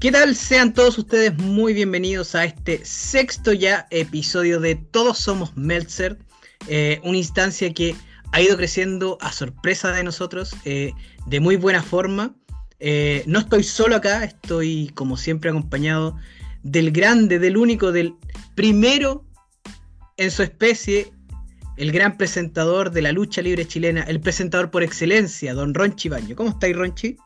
¿Qué tal? Sean todos ustedes muy bienvenidos a este sexto ya episodio de Todos Somos Meltzer, eh, una instancia que ha ido creciendo a sorpresa de nosotros, eh, de muy buena forma. Eh, no estoy solo acá, estoy como siempre acompañado del grande, del único, del primero en su especie, el gran presentador de la lucha libre chilena, el presentador por excelencia, don Ronchi Baño. ¿Cómo estáis, Ronchi?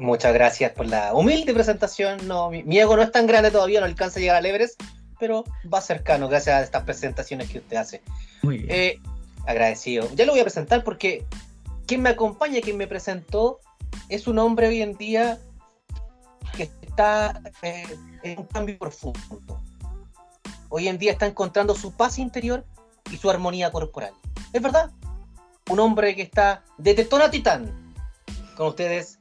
Muchas gracias por la humilde presentación. No, mi, ego no es tan grande todavía, no alcanza a llegar a Everest, pero va cercano gracias a estas presentaciones que usted hace. Muy bien. Eh, agradecido. Ya lo voy a presentar porque quien me acompaña, quien me presentó, es un hombre hoy en día que está eh, en un cambio profundo. Hoy en día está encontrando su paz interior y su armonía corporal. ¿Es verdad? Un hombre que está de tetón a titán. Con ustedes,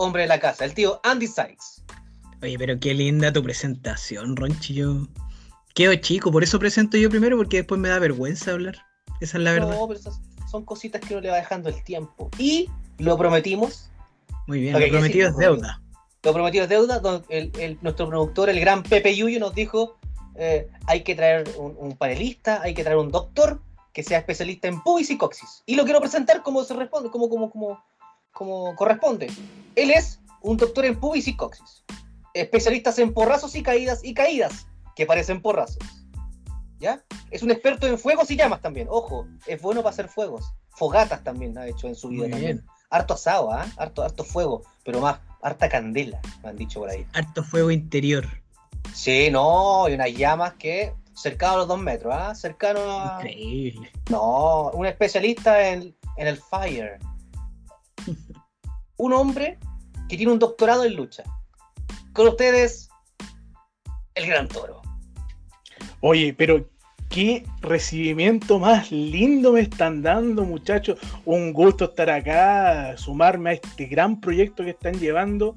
hombre de la casa, el tío Andy Sykes. Oye, pero qué linda tu presentación, Ronchi. Yo quedo chico, por eso presento yo primero, porque después me da vergüenza hablar. Esa es la verdad. No, pero esas son cositas que uno le va dejando el tiempo. Y lo prometimos. Muy bien, Lo lo, prometido es deuda. Lo prometido es deuda. don- el- el- nuestro productor, el gran Pepe Yuyo, nos dijo: eh, hay que traer un, un panelista, hay que traer un doctor que sea especialista en pubis y coxis. Y lo quiero presentar como se responde, como, como, como, como corresponde. Él es un doctor en pubis y coxis. Especialistas en porrazos y caídas y caídas que parecen porrazos. ¿Ya? Es un experto en fuegos y llamas también. Ojo, es bueno para hacer fuegos. Fogatas también ha hecho en su vida Muy también. bien. Harto asado, ¿ah? Harto, harto fuego, pero más, harta candela, me han dicho por ahí. Harto fuego interior. Sí, no, y unas llamas que cercano a los dos metros, ¿ah? Cercano a... Increíble. No, un especialista en, en el fire. Un hombre que tiene un doctorado en lucha. Con ustedes, el gran toro. Oye, pero qué recibimiento más lindo me están dando, muchachos. Un gusto estar acá, sumarme a este gran proyecto que están llevando.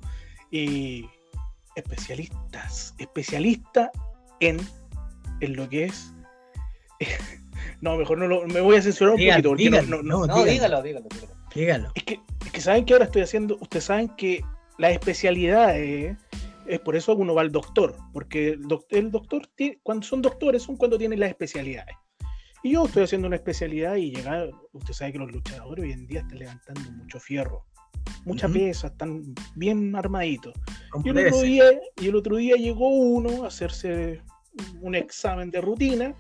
Y especialistas, especialista en, en lo que es. No, mejor no lo, me voy a censurar un poquito. Porque no- dígalo, no- no- no, dígalo, dígalo, dígalo. Dígalo. es, que, es que saben que ahora estoy haciendo. Ustedes saben que la especialidad es, es por eso uno va al doctor. Porque el, doc- el doctor, tiene- cuando son doctores, son cuando tienen las especialidades. Y yo estoy haciendo una especialidad y llegar, usted sabe que los luchadores hoy en día están levantando mucho fierro, mucha Ujú. pesa, están bien armaditos. Y el, otro día, y el otro día llegó uno a hacerse un examen de rutina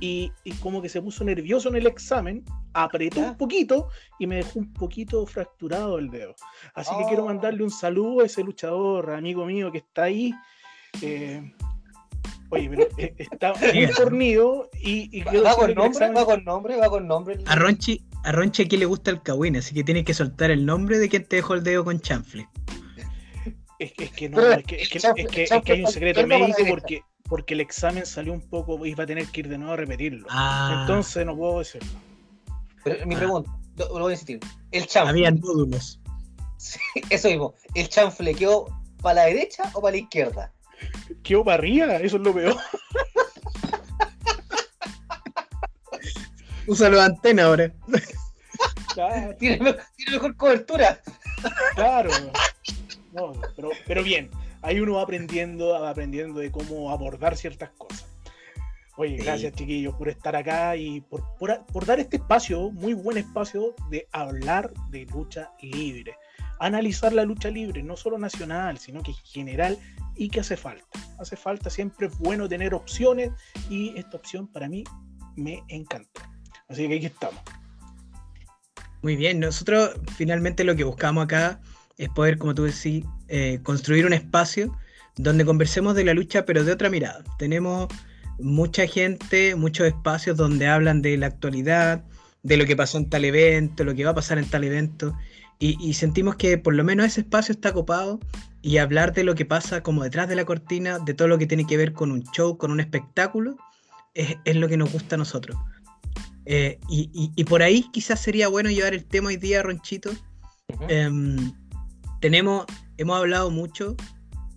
y, y como que se puso nervioso en el examen, apretó Ya. un poquito y me dejó un poquito fracturado el dedo. Así que Oh. quiero mandarle un saludo a ese luchador, amigo mío que está ahí. Eh, oye, pero eh, está muy fornido y, y Va, quiero va con nombre, examen- va con nombre, va con nombre. A Ronchi, a Ronchi aquí le gusta el Kawin, así que tienes que soltar el nombre de quien te dejó el dedo con chanfle. Es que, es que no, es que, es que- es hay un secreto médico porque, porque el examen salió un poco y va a tener que ir de nuevo a repetirlo. Ah, Entonces no puedo decirlo. Pero mi pregunta, lo, lo voy a insistir. El chanfle, había nódulos. eso mismo, ¿el chanfle quedó para la derecha o para la izquierda? Quedó para arriba, eso es lo peor. Usa la antena ahora. Claro, Tiene, me- tiene mejor cobertura. claro. No, pero, pero bien, ahí uno va aprendiendo, va aprendiendo de cómo abordar ciertas cosas. Oye, Sí. gracias chiquillos por estar acá y por, por, por dar este espacio, muy buen espacio de hablar de lucha libre. Analizar la lucha libre, no solo nacional, sino que general y que hace falta. Hace falta, siempre es bueno tener opciones y esta opción para mí me encantó. Así que aquí estamos. Muy bien, nosotros finalmente lo que buscamos acá es poder, como tú decís, eh, construir un espacio donde conversemos de la lucha, pero de otra mirada. Tenemos mucha gente, muchos espacios donde hablan de la actualidad, de lo que pasó en tal evento, lo que va a pasar en tal evento, y, y sentimos que por lo menos ese espacio está copado y hablar de lo que pasa como detrás de la cortina, de todo lo que tiene que ver con un show, con un espectáculo, es, es lo que nos gusta a nosotros. Eh, y, y- y por ahí quizás sería bueno llevar el tema hoy día, Ronchito. Em, tenemos, hemos hablado mucho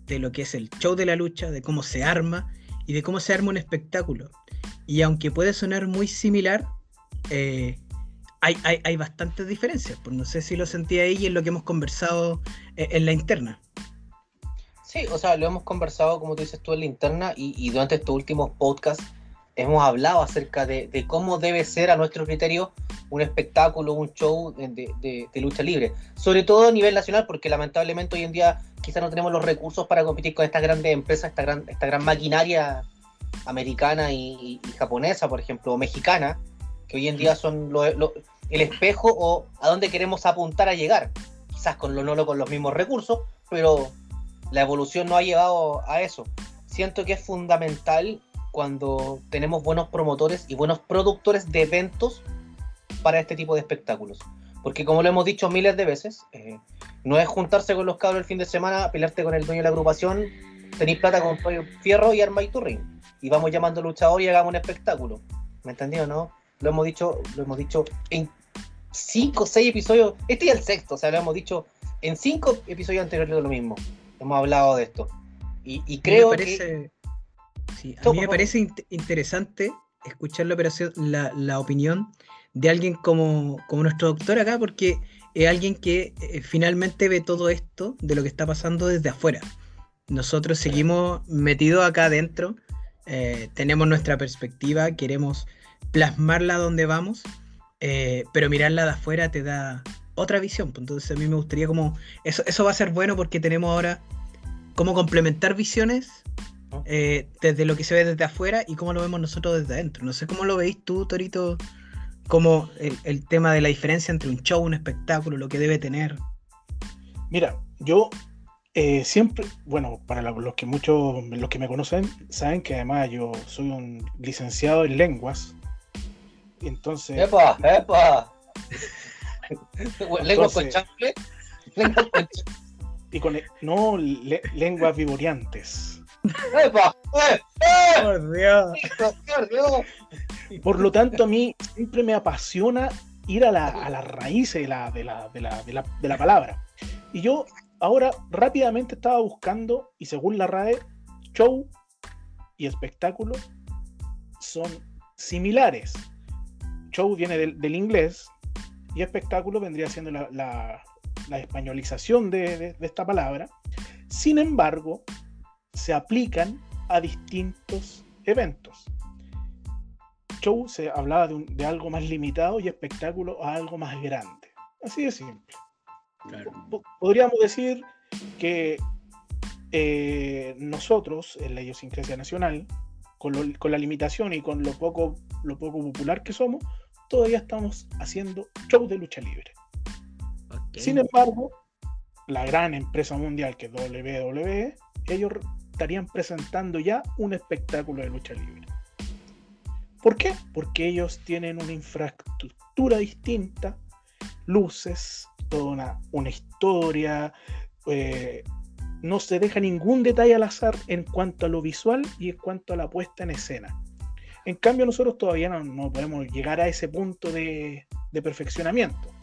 de lo que es el show de la lucha, de cómo se arma y de cómo se arma un espectáculo. Y aunque puede sonar muy similar, eh, hay, hay, hay bastantes diferencias. Pues no sé si lo sentí ahí y en lo que hemos conversado eh, en la interna. Sí, o sea, lo hemos conversado, como tú dices tú, en la interna y, y durante estos últimos podcasts hemos hablado acerca de, de, cómo debe ser a nuestro criterio un espectáculo, un show de, de, de, lucha libre. Sobre todo a nivel nacional, porque lamentablemente hoy en día quizás no tenemos los recursos para competir con estas grandes empresas, esta gran, esta gran maquinaria americana y, y, japonesa, por ejemplo, o mexicana, que hoy en día son lo, lo, el espejo o a dónde queremos apuntar a llegar. Quizás con lo no con los mismos recursos, pero la evolución no ha llevado a eso. Siento que es fundamental cuando tenemos buenos promotores y buenos productores de eventos para este tipo de espectáculos. Porque como lo hemos dicho miles de veces, eh, no es juntarse con los cabros el fin de semana, pelearte con el dueño de la agrupación, tenéis plata con fierro y arma y tu ring. Y vamos llamando luchador y hagamos un espectáculo. ¿Me entendió, no? Lo hemos dicho, lo hemos dicho en cinco o seis episodios. Este es el sexto, o sea, lo hemos dicho en cinco episodios anteriores lo mismo. Hemos hablado de esto. Y, y creo parece... que Sí, a mí me parece in interesante escuchar la, operación, la, la, opinión de alguien como, como nuestro doctor acá, porque es alguien que eh, finalmente ve todo esto de lo que está pasando desde afuera. Nosotros seguimos metidos acá adentro, eh, tenemos nuestra perspectiva, queremos plasmarla donde vamos, eh, pero mirarla de afuera te da otra visión. Pues entonces a mí me gustaría como... Eso, eso va a ser bueno porque tenemos ahora cómo complementar visiones eh, desde lo que se ve desde afuera y cómo lo vemos nosotros desde adentro. No sé cómo lo veis tú, Torito, como el, el, tema de la diferencia entre un show, un espectáculo, lo que debe tener. Mira, yo eh, siempre, bueno, para los que muchos, los que me conocen, saben que además yo soy un licenciado en lenguas. Entonces. ¡Epa! ¡Epa! ¿Lenguas con chanfle? Y con. No, le, lenguas vivoreantes. ¡Epa! ¡Eh! ¡Eh! Por Dios. ¡Por Dios! Por lo tanto, a mí siempre me apasiona ir a la, a la raíz de la, de, la, de, la, de, la, de la palabra. Y yo ahora rápidamente estaba buscando, y según la RAE, show y espectáculo son similares. Show viene del, del inglés y espectáculo vendría siendo la, la, la españolización de, de, de esta palabra. Sin embargo, se aplican a distintos eventos. Show se hablaba de, un, de, algo más limitado y espectáculo a algo más grande. Así de simple. Claro. Podríamos decir que eh, nosotros, en la idiosincrasia nacional, con, lo, con, la limitación y con lo poco, lo poco popular que somos, todavía estamos haciendo show de lucha libre. Okay. Sin embargo, la gran empresa mundial que es WWE, ellos estarían presentando ya un espectáculo de lucha libre. ¿Por qué? Porque ellos tienen una infraestructura distinta, luces, toda una, historia, eh, no se deja ningún detalle al azar en cuanto a lo visual y en cuanto a la puesta en escena. En cambio, nosotros todavía no, podemos llegar a ese punto de perfeccionamiento.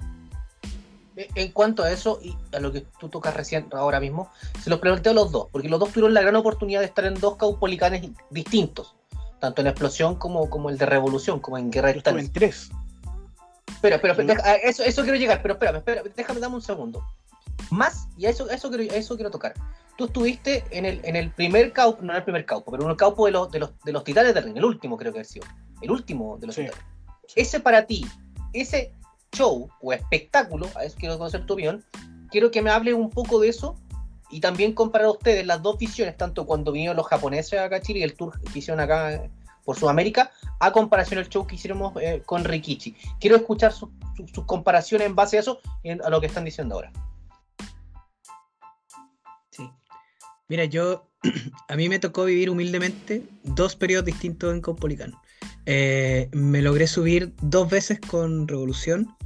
En cuanto a eso y a lo que tú tocas recién ahora mismo, se los planteo a los dos, porque los dos tuvieron la gran oportunidad de estar en dos caupolicanes distintos, tanto en Explosión como, como el de Revolución, como en Guerra de en tres. Espera, espera, espera eso, eso quiero llegar, pero espérame, espera, déjame dame un segundo. Más, y a eso, eso, quiero, a eso quiero tocar. Tú estuviste en el, en el primer caupo, no en el primer caupo, pero en el caupo de los, de los, de los titanes del ring, el último creo que ha sido. El último de los sí. titanes. Ese para ti, ese show o espectáculo, a eso quiero conocer tu opinión, quiero que me hable un poco de eso y también comparar a ustedes las dos visiones, tanto cuando vinieron los japoneses acá a Chile y el tour que hicieron acá por Sudamérica, a comparación del show que hicimos eh, con Rikichi. Quiero escuchar sus su, su comparaciones en base a eso, en, a lo que están diciendo ahora. Sí. Mira, yo, a mí me tocó vivir humildemente dos periodos distintos en Caupolicán. Eh, me logré subir dos veces con Revolución,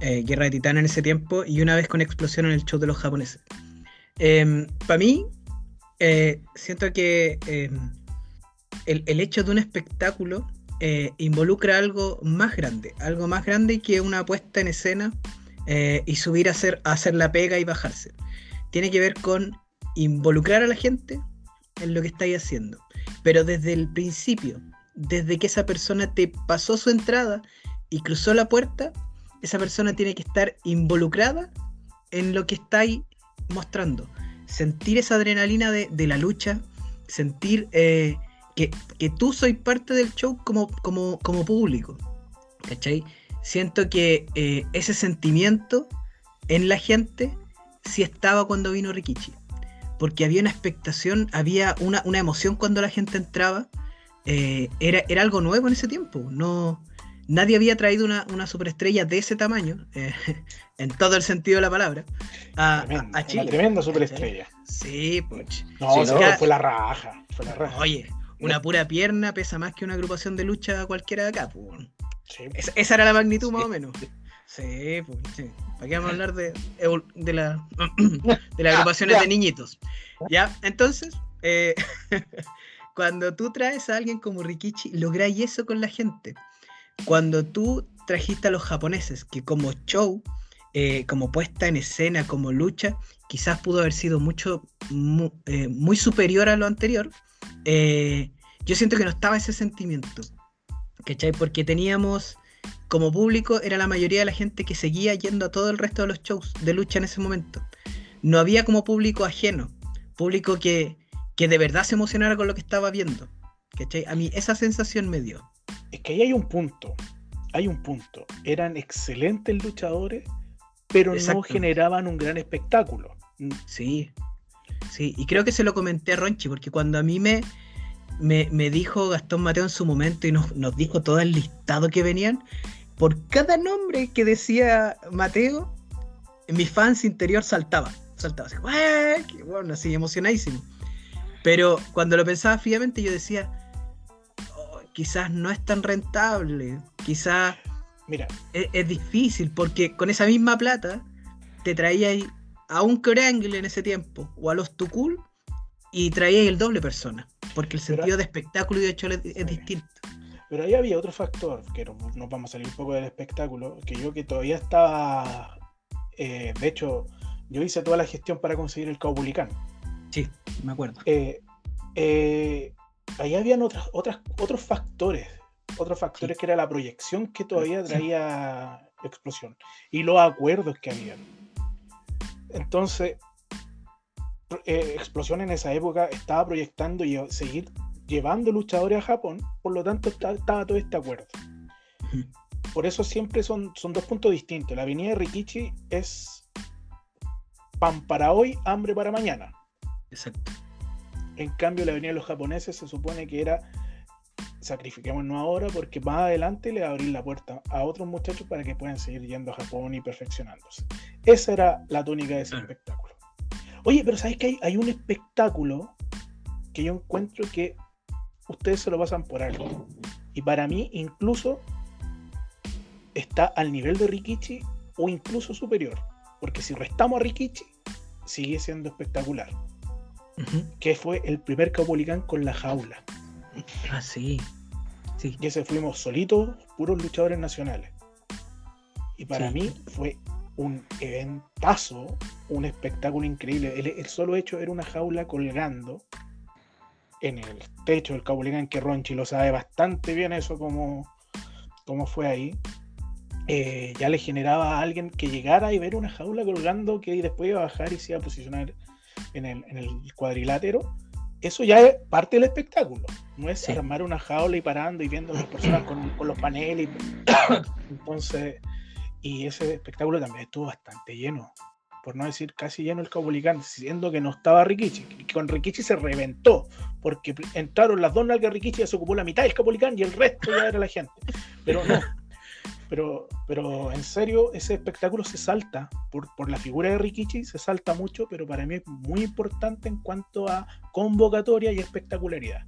eh, Guerra de Titán en ese tiempo, y una vez con Explosión en el show de los japoneses. Eh, Para mí, eh, siento que el, el, hecho de un espectáculo involucra algo más grande, algo más grande que una puesta en escena y subir a hacer, a hacer la pega y bajarse. Tiene que ver con involucrar a la gente en lo que estáis haciendo, pero desde el principio, desde que esa persona te pasó su entrada y cruzó la puerta, esa persona tiene que estar involucrada en lo que estáis mostrando. sentir esa adrenalina de, de la lucha, sentir eh, que, que, tú soy parte del show como, como, como público. ¿Cachai? Siento que eh, ese sentimiento en la gente sí estaba cuando vino Rikichi. Porque había una expectación, había una, una emoción cuando la gente entraba. Eh, era, era algo nuevo en ese tiempo. No, nadie había traído una, una superestrella de ese tamaño, eh, en todo el sentido de la palabra, a, Tremendo, a Chile. Una tremenda superestrella. Sí, pues. No, Sí, no. fue la raja. Fue la raja. Oye, una pura pierna pesa más que una agrupación de lucha cualquiera de acá, pues. Sí. Esa, esa era la magnitud Sí. más o menos. Sí, pues, sí. ¿Para qué vamos a hablar de, de, la, de las agrupaciones de niñitos? Ya, entonces, eh, cuando tú traes a alguien como Rikichi, lográis eso con la gente. Cuando tú trajiste a los japoneses, que como show, eh, como puesta en escena, como lucha, quizás pudo haber sido mucho, mu- eh, muy superior a lo anterior, eh, yo siento que no estaba ese sentimiento. ¿Cachai? Porque teníamos como público era la mayoría de la gente que seguía yendo a todo el resto de los shows de lucha en ese momento. No había como público ajeno, público que, que de verdad se emocionara con lo que estaba viendo. ¿Cachai? A mí esa sensación me dio. Es que ahí hay un punto. Hay un punto. Eran excelentes luchadores, pero no generaban un gran espectáculo. Mm, Sí, sí. Y creo que se lo comenté a Ronchi, porque cuando a mí me, me, me dijo Gastón Mateo en su momento y nos, nos dijo todo el listado que venían, por cada nombre que decía Mateo, mi fans interior saltaba. Saltaba así. Qué bueno, así emocionadísimo. Pero cuando lo pensaba fríamente, yo decía, "Oh, quizás no es tan rentable, quizás Mira, es, es difícil porque con esa misma plata te traíais a un Corangle en ese tiempo o a los Tukul y traíais el doble persona porque el Pero- sentido de espectáculo y de hecho es, es distinto. pero ahí había otro factor, que no- nos vamos a salir un poco del espectáculo, que yo que todavía estaba, eh, de hecho, yo hice toda la gestión para conseguir el Caupolicán. Sí, me acuerdo. Eh, eh, ahí habían otras, otras, otros factores, otros factores Sí. que era la proyección que todavía traía explosión y los acuerdos que habían. Entonces, eh, explosión en esa época estaba proyectando y seguir llevando luchadores a Japón, por lo tanto esta- estaba todo este acuerdo. Por eso siempre son, son dos puntos distintos. La avenida de Rikichi es pan para hoy, hambre para mañana. Exacto. En cambio, la avenida de los japoneses se supone que era sacrifiquémonos ahora porque más adelante le va a abrir la puerta a otros muchachos para que puedan seguir yendo a Japón y perfeccionándose. Esa era la tónica de ese espectáculo. Oye, pero ¿sabes que hay, hay un espectáculo que yo encuentro que ustedes se lo pasan por alto? Y para mí incluso está al nivel de Rikichi o incluso superior. Porque si restamos a Rikichi, sigue siendo espectacular Que fue el primer Caupolicán con la jaula. Ah, sí. Sí. Y ese fuimos solitos, puros luchadores nacionales. Y para Sí. mí fue un eventazo, un espectáculo increíble. El, el solo hecho era una jaula colgando en el techo del Caupolicán, que Ronchi lo sabe bastante bien eso como, como fue ahí. Eh, ya le generaba a alguien que llegara y ver una jaula colgando que después iba a bajar y se iba a posicionar en el, en el cuadrilátero. Eso ya es parte del espectáculo. No es Sí. armar una jaula y parando y viendo a las personas con, con los paneles. Entonces, y ese espectáculo también estuvo bastante lleno. Por no decir casi lleno el Caupolicán, siendo que no estaba Rikichi. Con Rikichi se reventó, porque entraron las dos nalgas Rikichi, ya se ocupó la mitad del Caupolicán y el resto ya era la gente. Pero no. Pero, pero en serio, ese espectáculo se salta por, por la figura de Rikichi, se salta mucho, pero para mí es muy importante en cuanto a convocatoria y espectacularidad.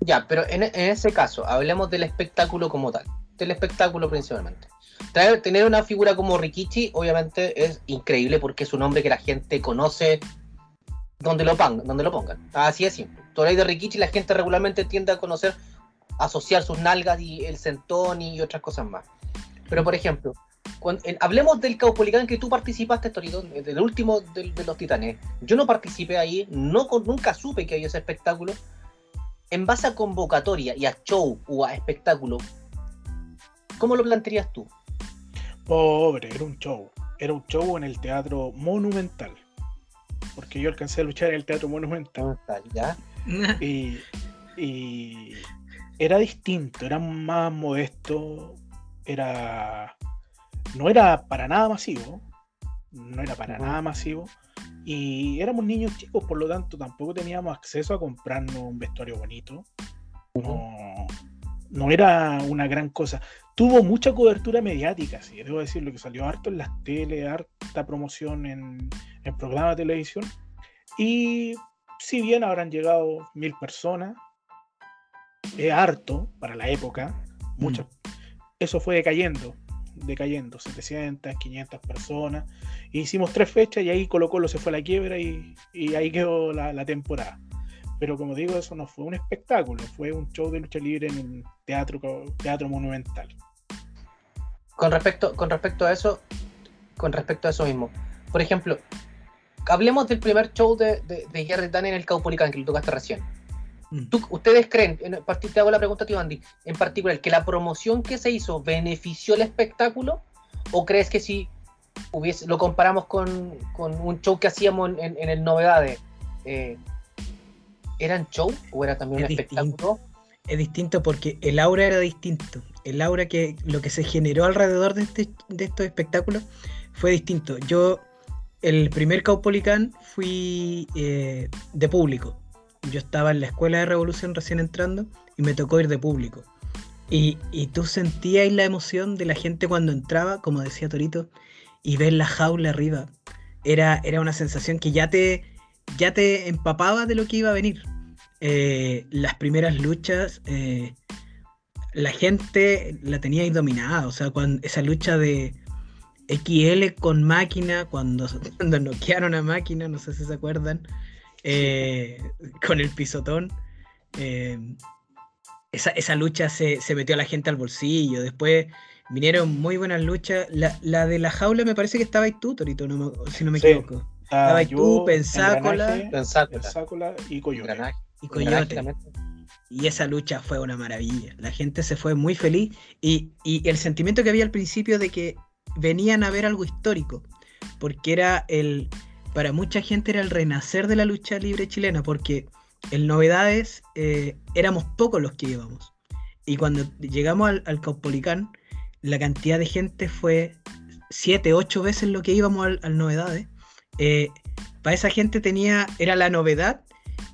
Ya, pero en, en ese caso, hablemos del espectáculo como tal. Del espectáculo principalmente. Traer- tener una figura como Rikichi, obviamente, es increíble porque es un hombre que la gente conoce donde lo pongan. Donde lo pongan. Así es simple. Hablas de Rikichi la gente regularmente tiende a conocer, asociar sus nalgas y el centón y otras cosas más. Pero, por ejemplo, cuando- en- hablemos del Caupolicán que tú participaste, Torito, del último de, los Titanes. Yo no participé ahí, no, nunca supe que había ese espectáculo en base a convocatoria y a show o a espectáculo, ¿cómo lo plantearías tú? Pobre, era un show. Era un show en el teatro monumental. porque yo alcancé a luchar en el Teatro Monumental. Monumental, ¿ya? Y, y era distinto, era más modesto, era no era para nada masivo, no era para nada masivo, y éramos niños chicos, por lo tanto tampoco teníamos acceso a comprarnos un vestuario bonito. No, no era una gran cosa. Tuvo mucha cobertura mediática, sí, debo decirlo, que salió harto en las tele, harta promoción en, en programas de televisión. Y si bien habrán llegado mil personas, es harto para la época, mucho, eso fue decayendo, decayendo, 700, 500 personas. Hicimos tres fechas y ahí Colo Colo se fue a la quiebra y, ahí quedó la, la, temporada. Pero como digo, eso no fue un espectáculo, fue un show de lucha libre en el teatro, teatro monumental. Con respecto, con respecto a eso, con respecto a eso mismo, por ejemplo, hablemos del primer show de, de, de Jerry Dan en el Caupolicán, que lo tocaste recién. Mm. ¿Tú, ¿Ustedes creen, en, te hago la pregunta a ti, Andy, en particular, que la promoción que se hizo benefició el espectáculo? ¿O crees que si hubiese, lo comparamos con, con un show que hacíamos en, en el Novedades, eh, ¿eran show o era también es un distinto. espectáculo? Es distinto porque el aura era distinto. El aura que lo que se generó alrededor de, este, de estos espectáculos fue distinto. Yo, el primer Caupolicán, fui eh, de público yo estaba en la escuela de revolución recién entrando y me tocó ir de público. Y, y tú sentías la emoción de la gente cuando entraba, como decía Torito, y ver la jaula arriba. Era, era una sensación que ya te, ya te empapaba de lo que iba a venir. Eh, las primeras luchas, eh, la gente la tenía ahí dominada. O sea, cuando, esa lucha de XL con máquina, cuando, cuando noquearon a máquina, no sé si se acuerdan. Eh, con el pisotón. Eh, esa, esa, lucha se, se, metió a la gente al bolsillo. Después vinieron muy buenas luchas. La, la de la jaula me parece que estaba ahí tú, Torito, no si no me sí. equivoco. Ah, estaba ahí tú, Pensácola, Pensácola y Coyote. Y Coyote. Y esa lucha fue una maravilla. La gente se fue muy feliz. Y, y el sentimiento que había al principio de que venían a ver algo histórico. Porque era el, para mucha gente era el renacer de la lucha libre chilena, porque en novedades eh, éramos pocos los que íbamos. Y cuando llegamos al, al Caupolicán, la cantidad de gente fue siete, ocho veces lo que íbamos al, novedades. Eh, para esa gente tenía, era la novedad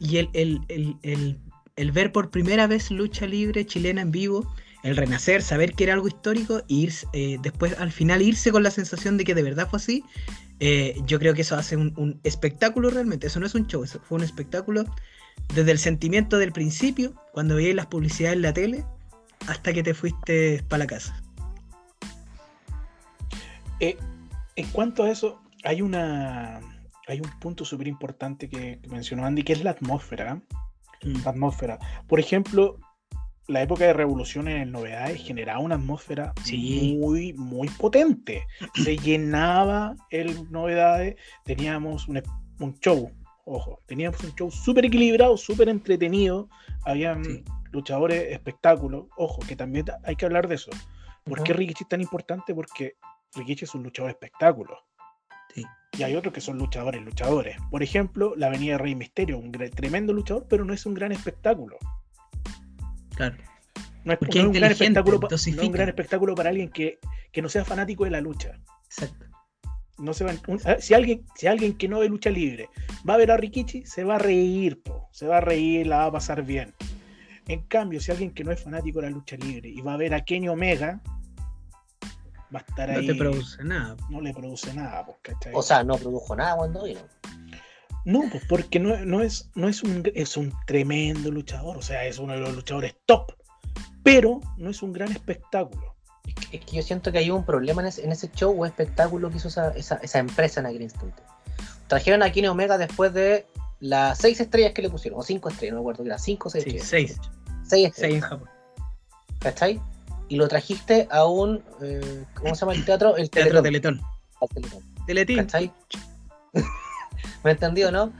y el, el, el, el, ver por primera vez lucha libre chilena en vivo, el renacer, saber que era algo histórico y ir, eh, después al final irse con la sensación de que de verdad fue así, eh, yo creo que eso hace un, un, espectáculo realmente. Eso no es un show, eso fue un espectáculo desde el sentimiento del principio, cuando veías las publicidades en la tele, hasta que te fuiste para la casa. Eh, en cuanto a eso, hay una hay un punto súper importante que, que, mencionó Andy, que es la atmósfera. Mm. La atmósfera. Por ejemplo, la época de revolución en el novedades generaba una atmósfera sí. muy, muy potente. Se llenaba el novedades, teníamos un, un show, ojo, teníamos un show súper equilibrado, súper entretenido, habían sí. luchadores, espectáculos, ojo, que también hay que hablar de eso. ¿Por uh -huh. qué Rikichi es tan importante? Porque Rikichi es un luchador de espectáculos. Sí. Y hay otros que son luchadores, luchadores. Por ejemplo, la Avenida Rey Misterio, un tremendo luchador, pero no es un gran espectáculo. Claro. No es, no es un, gran espectáculo, no es un gran espectáculo para alguien que, que, no sea fanático de la lucha. Exacto. No se va, un, si, alguien, si alguien que no ve lucha libre va a ver a Rikichi, se va a reír, po, se va a reír, la va a pasar bien. En cambio, si alguien que no es fanático de la lucha libre y va a ver a Kenny Omega, va a estar no ahí. No te produce nada. No le produce nada, pues, ¿cachai? O sea, no produjo nada cuando vino. No, pues porque no, no, es, no es, un, es un tremendo luchador, o sea, es uno de los luchadores top, pero no es un gran espectáculo. Es que, es que yo siento que hay un problema en ese, en ese, show o espectáculo que hizo esa, esa, esa, empresa en aquel instante. Trajeron a Kenny Omega después de las seis estrellas que le pusieron, o cinco estrellas, no me acuerdo que era cinco o seis sí, estrellas. Seis. Seis estrellas. Seis en Japón. ¿Cachai? Y lo trajiste a un. Eh, ¿Cómo se llama el teatro? El teatro Teletón. Teletón. Teletín. ¿Cachai? ¿Me entendido, no?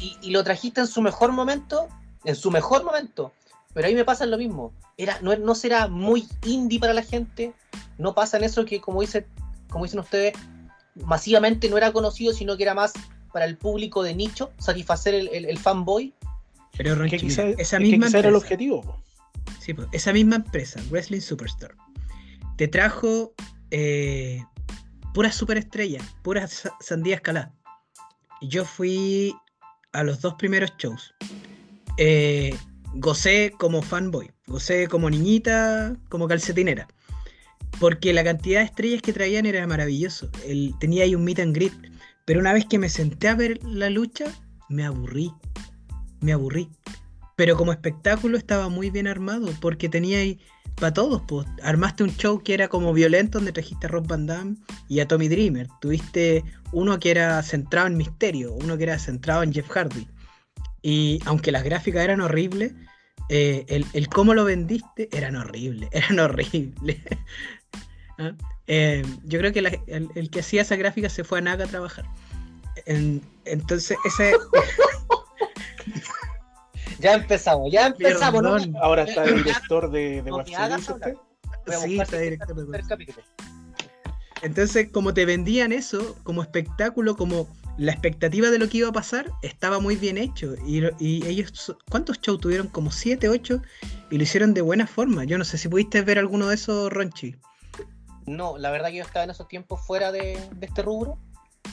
Y, y, lo trajiste en su mejor momento, en su mejor momento. Pero ahí me pasa lo mismo. Era, no, no será muy indie para la gente. No pasa en eso que, como, dice, como dicen ustedes, masivamente no era conocido, sino que era más para el público de nicho, satisfacer el, el- el fanboy. Pero Que Ronchi, quizá, esa misma quizá era el empresa- objetivo. po. Sí, pues, esa misma empresa, Wrestling Superstore, te trajo eh, puras superestrellas, puras sa- sandía escalada. Yo fui a los dos primeros shows. Eh, gocé como fanboy, gocé como niñita, como calcetinera. Porque la cantidad de estrellas que traían era maravilloso. El, tenía ahí un meet and greet. Pero una vez que me senté a ver la lucha, me aburrí. Me aburrí. Pero como espectáculo estaba muy bien armado, porque tenía ahí para todos. Pues. Armaste un show que era como violento, donde trajiste a Rob Van Damme y a Tommy Dreamer. Tuviste uno que era centrado en misterio, uno que era centrado en Jeff Hardy. Y aunque las gráficas eran horribles, eh, el, cómo lo vendiste eran horribles, eran horribles. ¿Ah? Eh, yo creo que el, que hacía esa gráfica se fue a Naga a trabajar. En- entonces, ese. Ya empezamos, ya empezamos. Ahora está el director de, de No usted. Sí, está director de capítulo. Entonces, como te vendían eso, como espectáculo, como la expectativa de lo que iba a pasar, estaba muy bien hecho. Y, y ellos, ¿cuántos shows tuvieron? Como 7, 8, y lo hicieron de buena forma. Yo no sé si pudiste ver alguno de esos, Ronchi. No, la verdad que yo estaba en esos tiempos fuera de, de este rubro.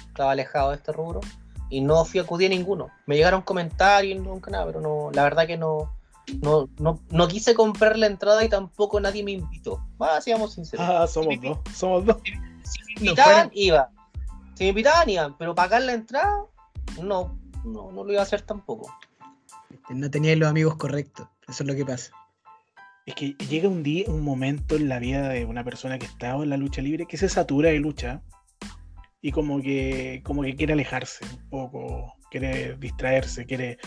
Estaba alejado de este rubro. Y no fui a acudir a ninguno. Me llegaron comentarios, nunca nada, pero no, la verdad que no, no, no, no quise comprar la entrada y tampoco nadie me invitó. Ah, seamos sinceros. Ah, somos dos, somos dos. si me no invitaban, fueron- iba. Si me invitaban, iban. Pero pagar la entrada, no, no, no lo iba a hacer tampoco. No teníais los amigos correctos. Eso es lo que pasa. Es que llega un día, un momento en la vida de una persona que está en la lucha libre que se satura de lucha y como que, como que quiere alejarse un poco, quiere distraerse, quiere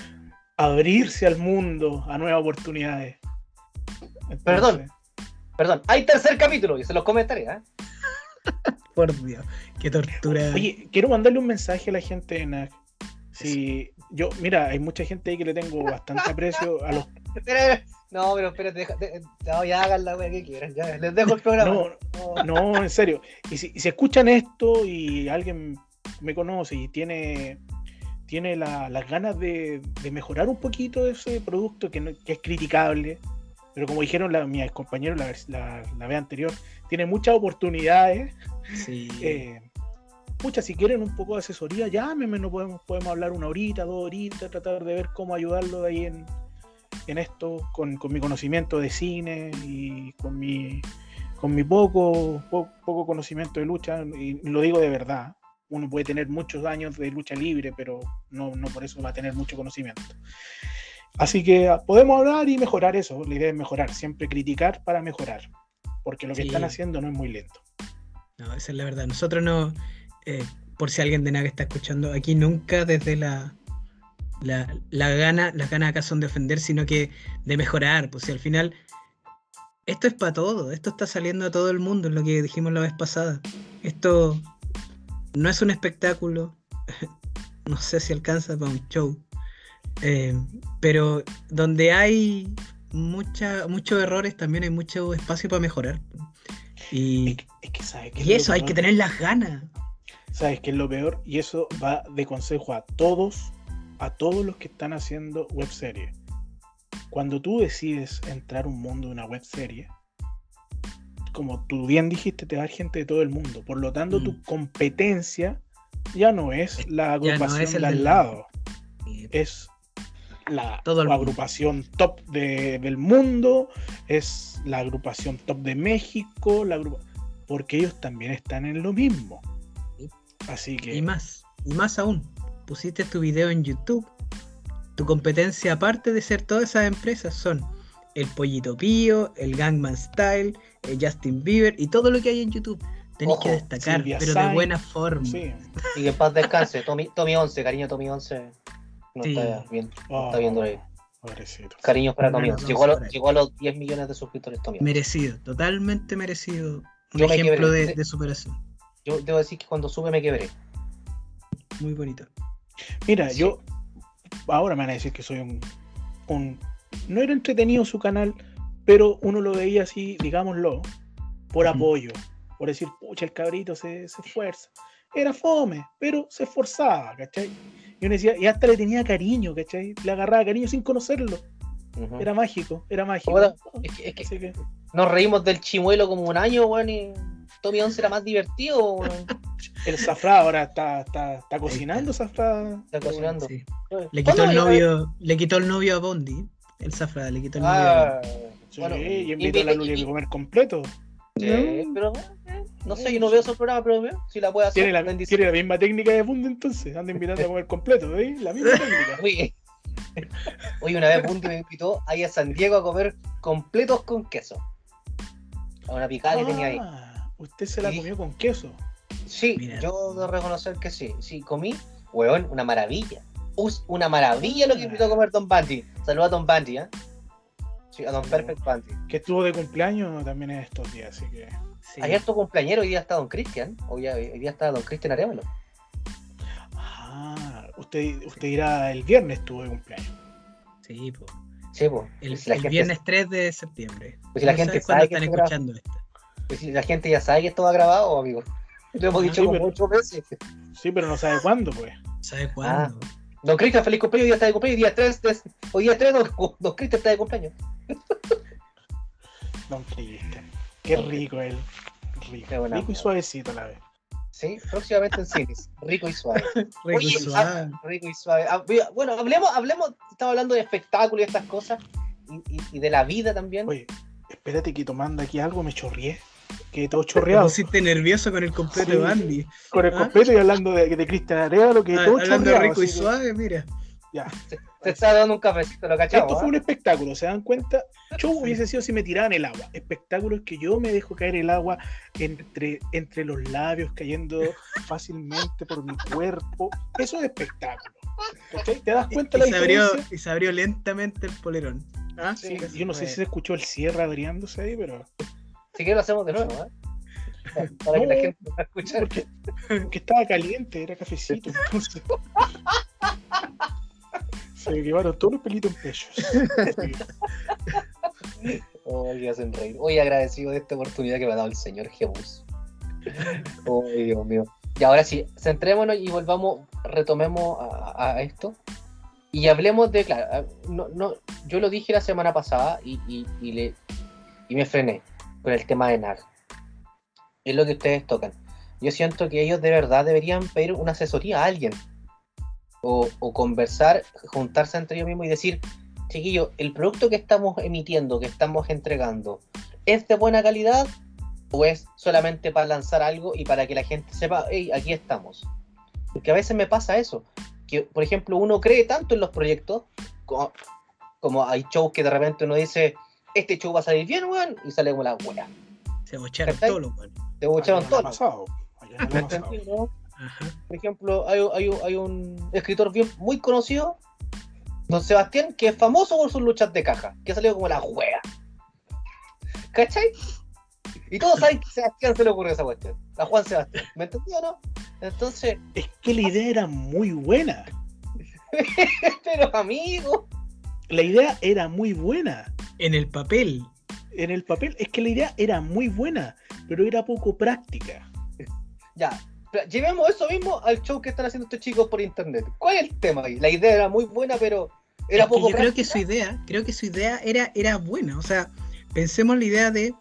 abrirse al mundo, a nuevas oportunidades. Entonces, Perdón. Perdón, hay tercer capítulo y se los comentaré. ¿eh? Por Dios, qué tortura. Oye, quiero mandarle un mensaje a la gente de NAC. Si yo, mira, hay mucha gente ahí que le tengo bastante aprecio a los No, pero espérate, deja- de- no, ya hagan la wea que quieran. Ya, les dejo el programa. No, no, en serio. Y si, si escuchan esto y alguien me conoce y tiene, tiene la- las ganas de, de mejorar un poquito ese producto que, no- que es criticable, pero como dijeron la, mis compañeros la, vers- la, la vez anterior, tiene muchas oportunidades. Sí. Eh, pucha, si quieren un poco de asesoría, llámenme, no podemos, podemos hablar una horita, dos horitas, tratar de ver cómo ayudarlo de ahí en, en esto, con, con mi conocimiento de cine y con mi, con mi poco, po- poco conocimiento de lucha, y lo digo de verdad. Uno puede tener muchos años de lucha libre, pero no, no por eso va a tener mucho conocimiento. Así que ah, podemos hablar y mejorar eso. La idea es mejorar, siempre criticar para mejorar, porque lo que Sí. están haciendo no es muy lento. No, esa es la verdad. Nosotros no, eh, por si alguien de nada está escuchando, aquí nunca desde la, la, la gana, las ganas acá son de ofender, sino que de mejorar. Pues si al final, esto es para todo, esto está saliendo a todo el mundo, es lo que dijimos la vez pasada. Esto no es un espectáculo, no sé si alcanza para un show, eh, pero donde hay mucha, muchos errores, también hay mucho espacio para mejorar. Y, Es que, es que, ¿sabes qué es y lo eso, hay que tener las ganas. ¿Sabes qué es lo peor? Y eso va de consejo a todos, a todos los que están haciendo web series. Cuando tú decides entrar a un mundo de una web serie, como tú bien dijiste, te va a dar gente de todo el mundo. Por lo tanto, Mm. tu competencia ya no es la no agrupación es el de al del- lado, es la Todo agrupación top de- del mundo, es la agrupación top de México, la agrupa- porque ellos también están en lo mismo. Sí. Así que Y más, y más aún, pusiste tu video en YouTube. Tu competencia, aparte de ser todas esas empresas, son el Pollito Pío, el Gangman Style, el Justin Bieber y todo lo que hay en YouTube. Tenéis que destacar, Silvia pero de buena forma. sí. Y que en paz descanse. Tommy, Tommy 11, cariño Tommy 11. No Sí. está viendo, no Oh, está viendo ahí. pobrecito. Cariños para Tommy Bueno, 11. no, Llegó a, los, llegó a los 10 millones de suscriptores Tommy 11. Merecido, totalmente merecido. Un Yo ejemplo de, de superación. Yo debo decir que cuando sube me quebré. Muy bonito. Mira, Sí. yo ahora me van a decir que soy un, un- No era entretenido su canal, pero uno lo veía así, digámoslo, por apoyo. Por decir, pucha, el cabrito se, se esfuerza. era fome, pero se esforzaba, ¿cachai? Y uno decía, y hasta le tenía cariño, ¿cachai? Le agarraba cariño sin conocerlo. Era mágico, era mágico. Ahora, es que, es que Así que, nos reímos del chimuelo como un año, weón, y Tommy 11 era más divertido. el Zafra ahora está, está, está cocinando, Zafra. Está cocinando. Sí. Le quitó ¿Cuándo el novio, le quitó el novio a Bondi. El Zafra le quitó el novio a Ah, Sí, bueno, y invitó a la Luli a comer completo. pero eh, no sé, yo no veo esos programas, pero eh, si la puede hacer. Tiene la, bendición. tiene la misma técnica de Bundy entonces. Anda invitando a comer completo, ¿veis? La misma técnica. Oye, oye, una vez Bundy me invitó ahí a San Diego a comer completos con queso. A una picada que tenía ahí. Ah, usted se la Sí. comió con queso. Sí, Mira. yo debo reconocer que sí. Sí, comí, weón, una maravilla. Us- una maravilla lo que invitó a comer Don Bandy. Saludos a Don Bandy, ¿eh? Sí, a Don Perfect Bandy. Que estuvo de cumpleaños también en estos días, así que. Sí. Ayer tu cumpleañero, hoy día está Don Cristian. Hoy, hoy día está Don Cristian Arevalo. Ah, usted, usted irá el viernes estuvo de cumpleaños. Sí, po. Sí, pues. El, si la el gente, viernes 3 de septiembre. Pues si la No gente sabes cuándo sabe que están escuchando esto. pues si la gente ya sabe que esto va grabado, amigo. Lo hemos Ah, dicho sí, como pero- ocho veces. Sí, pero no sabe cuándo, pues. ¿Sabes cuándo? Don Cristian, feliz cumpleaños, hoy día está de cumpleaños, día 3, de- hoy día 3, don, don Cristian está de cumpleaños. Don Cristian. Qué rico él. Rico. Qué buena rico y suavecito a la vez. Sí, próximamente en cines. Rico y suave. Rico y Oye, suave. Rico y suave. Ah, Bueno, hablemos, hablemos, estamos hablando de espectáculo y estas cosas, y, y- y de la vida también. Oye, espérate que tomando aquí algo me chorrié. Quedé todo Te chorreado. pusiste nervioso con el completo Sí. de Bandy. Con el ¿Ah? completo y hablando de, de Cristian Arevalo, que Ah, todo hablando chorreado. rico y que- suave, mira. Ya. Te está dando un cafecito, lo cachamos. Esto fue un espectáculo, ¿se dan cuenta? Show hubiese sido si me tiraban el agua. Espectáculo es que yo me dejo caer el agua entre, entre los labios, cayendo fácilmente por mi cuerpo. Eso es espectáculo. ¿Cachai? ¿Te das cuenta la Y se, abrió, diferencia? y se abrió lentamente el polerón. Ah, Sí, yo no sé si se escuchó el cierre abriéndose ahí, pero. Si quieres lo hacemos de nuevo, ¿eh? Para que la gente pueda escuchar. Porque, porque estaba caliente, era cafecito. Entonces. Se me quemaron todos los pelitos en pechos. Oye, hacen reír. Hoy agradecido de esta oportunidad que me ha dado el señor Jebus. Ay, Dios mío. Y ahora sí, centrémonos y volvamos, retomemos a, a esto. Y hablemos de, claro, no, no, yo lo dije la semana pasada y, y- y le, y me frené con el tema de NAG. Es lo que ustedes tocan. Yo siento que ellos de verdad deberían pedir una asesoría a alguien. O, o conversar, juntarse entre ellos mismos y decir, chiquillo, el producto que estamos emitiendo, que estamos entregando, ¿es de buena calidad? ¿O es solamente para lanzar algo y para que la gente sepa, hey, aquí estamos? Porque a veces me pasa eso, que por ejemplo uno cree tanto en los proyectos, como, como hay shows que de repente uno dice, este show va a salir bien, weón, y sale como la weá. Se bocharon todos los buenos. Te bocharon Ayer no todo. le ha pasado. Ayer no le ¿Me ha pasado. entendí, no? Ajá. Por ejemplo, hay, hay un- hay un escritor bien muy conocido, Don Sebastián, que es famoso por sus luchas de caja, que ha salido como la juega. ¿Cachai? Y todos saben que a Sebastián se le ocurrió esa cuestión. A Juan Sebastián. ¿Me entendió o no? Entonces, Es que la idea era muy buena. pero amigo, La idea era muy buena. En el papel. En el papel, es que la idea era muy buena, pero era poco práctica. ya. pero Llevemos eso mismo al show que están haciendo estos chicos por internet. ¿Cuál es el tema ahí? La idea era muy buena, pero era Es que poco yo creo que práctica. su idea, creo que su idea era, era buena. O sea, pensemos la idea de.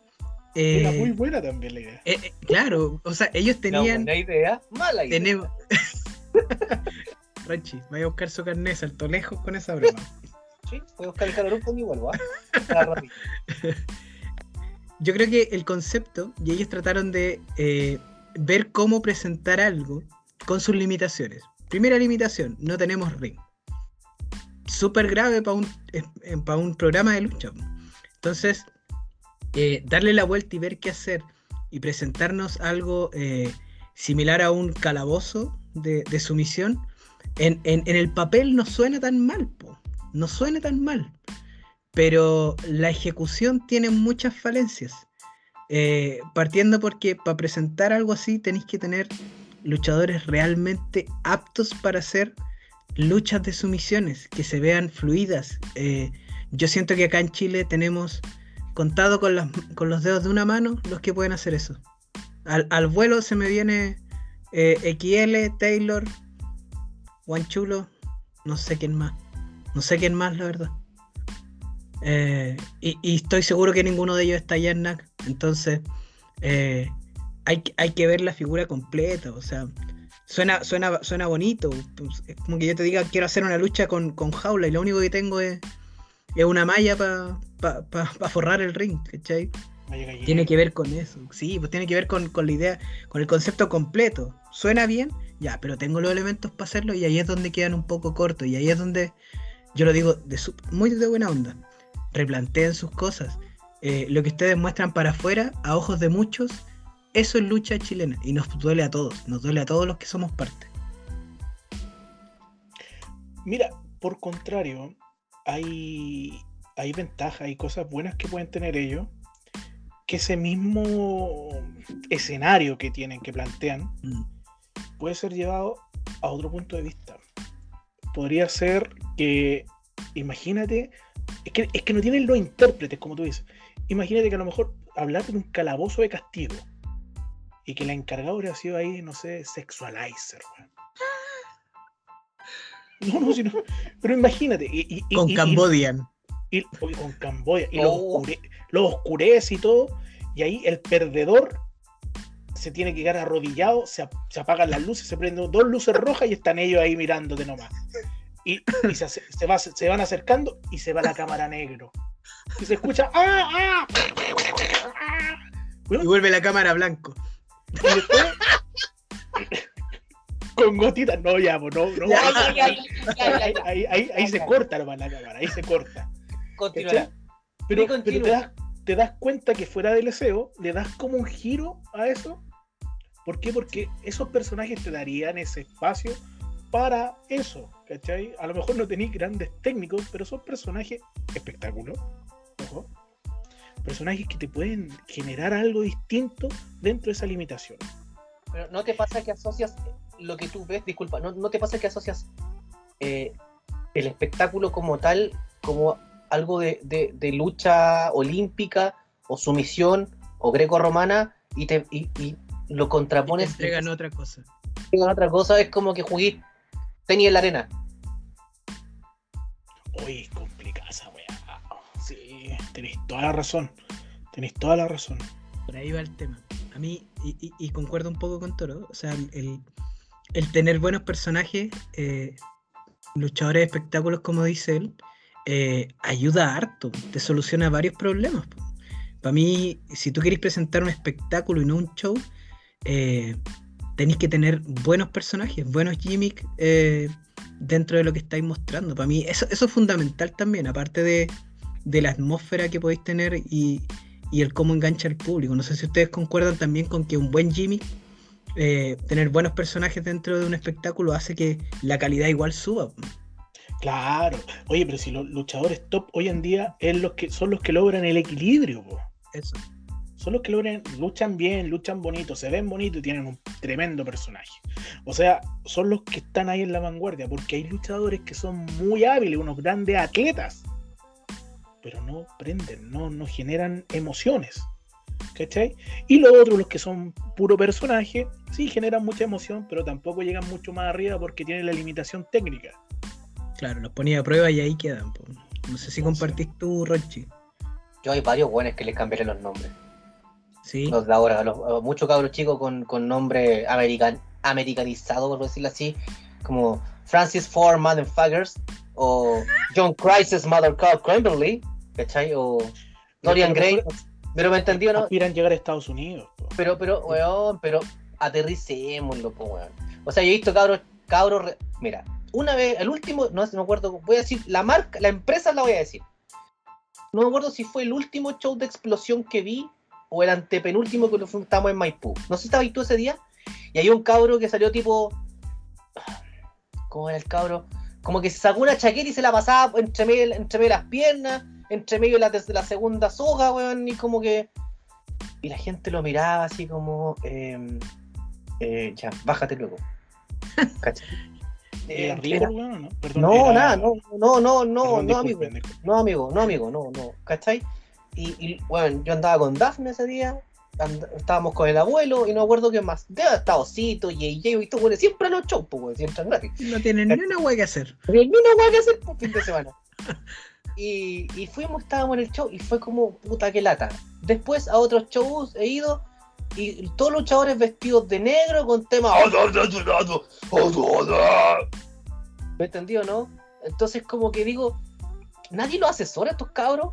eh, Era muy buena también la idea. eh, eh, claro, o sea, ellos tenían. buena idea, mala idea. tenemos. Ranchi, vaya a buscar su carnet, salto lejos con esa broma. Sí, voy a buscar el vuelvo, ¿ah? Yo creo que el concepto, y ellos trataron de eh, ver cómo presentar algo con sus limitaciones. Primera limitación, no tenemos ring. Súper grave para un, eh, eh, pa' un programa de lucha. Entonces, eh, darle la vuelta y ver qué hacer y presentarnos algo similar a un calabozo de, de sumisión, en, en- en el papel no suena tan mal, po. No suena tan mal pero la ejecución tiene muchas falencias. Eh, partiendo porque para presentar algo así tenéis que tener luchadores realmente aptos para hacer luchas de sumisiones, que se vean fluidas. Eh, yo siento que acá en Chile tenemos contado con, con los dedos de una mano los que pueden hacer eso. Al, al vuelo se me viene eh, XL, Taylor, Chulo, no sé quién más. No sé quién más, la verdad. Eh, y, estoy seguro que ninguno de ellos está allá en NAC. Entonces, eh, hay, hay, que ver la figura completa. O sea, suena, suena, suena bonito. Pues, es como que yo te diga, quiero hacer una lucha con, con jaula y lo único que tengo es, es una malla para forrar el ring, ¿cachai? Tiene que ver con eso. Sí, pues tiene que ver con, con la idea, con el concepto completo. Suena bien, ya, pero tengo los elementos para hacerlo y ahí es donde quedan un poco cortos. Y ahí es donde yo lo digo de muy de buena onda replanteen sus cosas. Eh, lo que ustedes muestran para afuera, a ojos de muchos, eso es lucha chilena y nos duele a todos, nos duele a todos los que somos parte. Mira, por contrario, hay, hay ventajas y cosas buenas que pueden tener ellos, que ese mismo escenario que tienen, que plantean, mm. puede ser llevado a otro punto de vista. Podría ser que, imagínate, es que, es que no tienen los intérpretes, como tú dices. Imagínate que a lo mejor hablar de un calabozo de castigo y que la encargada hubiera sido ahí, no sé, sexualizer. No, no, sino, pero imagínate. Y, con Cambodian. Y, con Cambodia. Y oh. lo, oscurece y todo. Y ahí el perdedor se tiene que quedar arrodillado, se, se apagan las luces, se prenden dos luces rojas y están ellos ahí mirándote nomás y, se, se, van acercando y se va la cámara negro. Y se escucha ¡Ah! ¡Ah! y vuelve la cámara blanco. Y después, con gotitas, no, ya, no, no. ahí, ahí, ahí, se corta la cámara, ahí se corta. Pero, pero te, das, te das cuenta que fuera del deseo, le das como un giro a eso. ¿Por qué? Porque esos personajes te darían ese espacio para eso, ¿cachai? A lo mejor no tenéis grandes técnicos, pero son personajes espectáculos, ojo, personajes que te pueden generar algo distinto dentro de esa limitación. Pero no te pasa que asocias lo que tú ves, disculpa, no, te pasa que asocias eh, el espectáculo como tal, como algo de, lucha olímpica o sumisión o greco-romana y, te, y, lo contrapones. Y te entregan otra cosa. Otra cosa es como que jugué Tenía en la arena. Uy, complicada esa weá. Sí, tenéis toda la razón. Tenéis toda la razón. Por ahí va el tema. A mí, y, concuerdo un poco con Toro, o sea, el, tener buenos personajes, eh, luchadores de espectáculos, como dice él, eh, ayuda harto, te soluciona varios problemas. Para mí, si tú querés presentar un espectáculo y no un show, eh, tenéis que tener buenos personajes, buenos gimmicks eh, dentro de lo que estáis mostrando. Para mí eso, eso es fundamental también, aparte de, la atmósfera que podéis tener y, el cómo engancha al público. No sé si ustedes concuerdan también con que un buen gimmick, eh, tener buenos personajes dentro de un espectáculo hace que la calidad igual suba. Claro, oye, pero si los luchadores top hoy en día es los que, son los que logran el equilibrio. Eso son los que logran, luchan bien, luchan bonito, se ven bonito y tienen un tremendo personaje. O sea, son los que están ahí en la vanguardia, porque hay luchadores que son muy hábiles, unos grandes atletas, pero no prenden, no, no generan emociones. ¿Cachai? Y los otros, los que son puro personaje, sí generan mucha emoción, pero tampoco llegan mucho más arriba porque tienen la limitación técnica. Claro, los ponía a prueba y ahí quedan. No sé si compartís tú, Rochi. Yo hay varios buenos que les cambiaré los nombres. Los de ahora, los, muchos cabros chicos con, con nombre american, americanizado, por decirlo así, como Francis Ford Motherfuckers, o John Crisis Mother Carl Cranberry, ¿cachai? O Dorian Gray. Pero me entendió, ¿no? Aspiran llegar a Estados Unidos. Pero, pero, weón, pero aterricémoslo, po, weón. O sea, yo he visto cabros, cabros, mira, una vez, el último, no sé, no me acuerdo, voy a decir, la marca, la empresa la voy a decir. No me acuerdo si fue el último show de explosión que vi o el antepenúltimo que lo estábamos en Maipú. No sé si estabas tú ese día. Y hay un cabro que salió tipo. ¿Cómo era el cabro? Como que se sacó una chaqueta y se la pasaba entre medio, entre las piernas, entre medio de la, de la segunda soga, weón, y como que. Y la gente lo miraba así como. Em, eh, ya, bájate luego. ¿Cachai? Eh, ¿no? Perdón, no, nada, no, no, no, no, no, amigo. No, amigo, no, amigo, no, no. ¿Cachai? Y, bueno, yo andaba con Daphne ese día and- estábamos con el abuelo y no me acuerdo qué más. Debe estado Osito, JJ y todo, bueno, siempre a los shows, pues, weón, si entran gratis. No tienen ni una hueá que hacer. Pero ni una weá que hacer por fin de semana. Y, y fuimos, estábamos en el show y fue como puta que lata. Después a otros shows he ido y todos los chavales vestidos de negro con temas. ¿Me entendido, no? Entonces como que digo, nadie los asesora a estos cabros.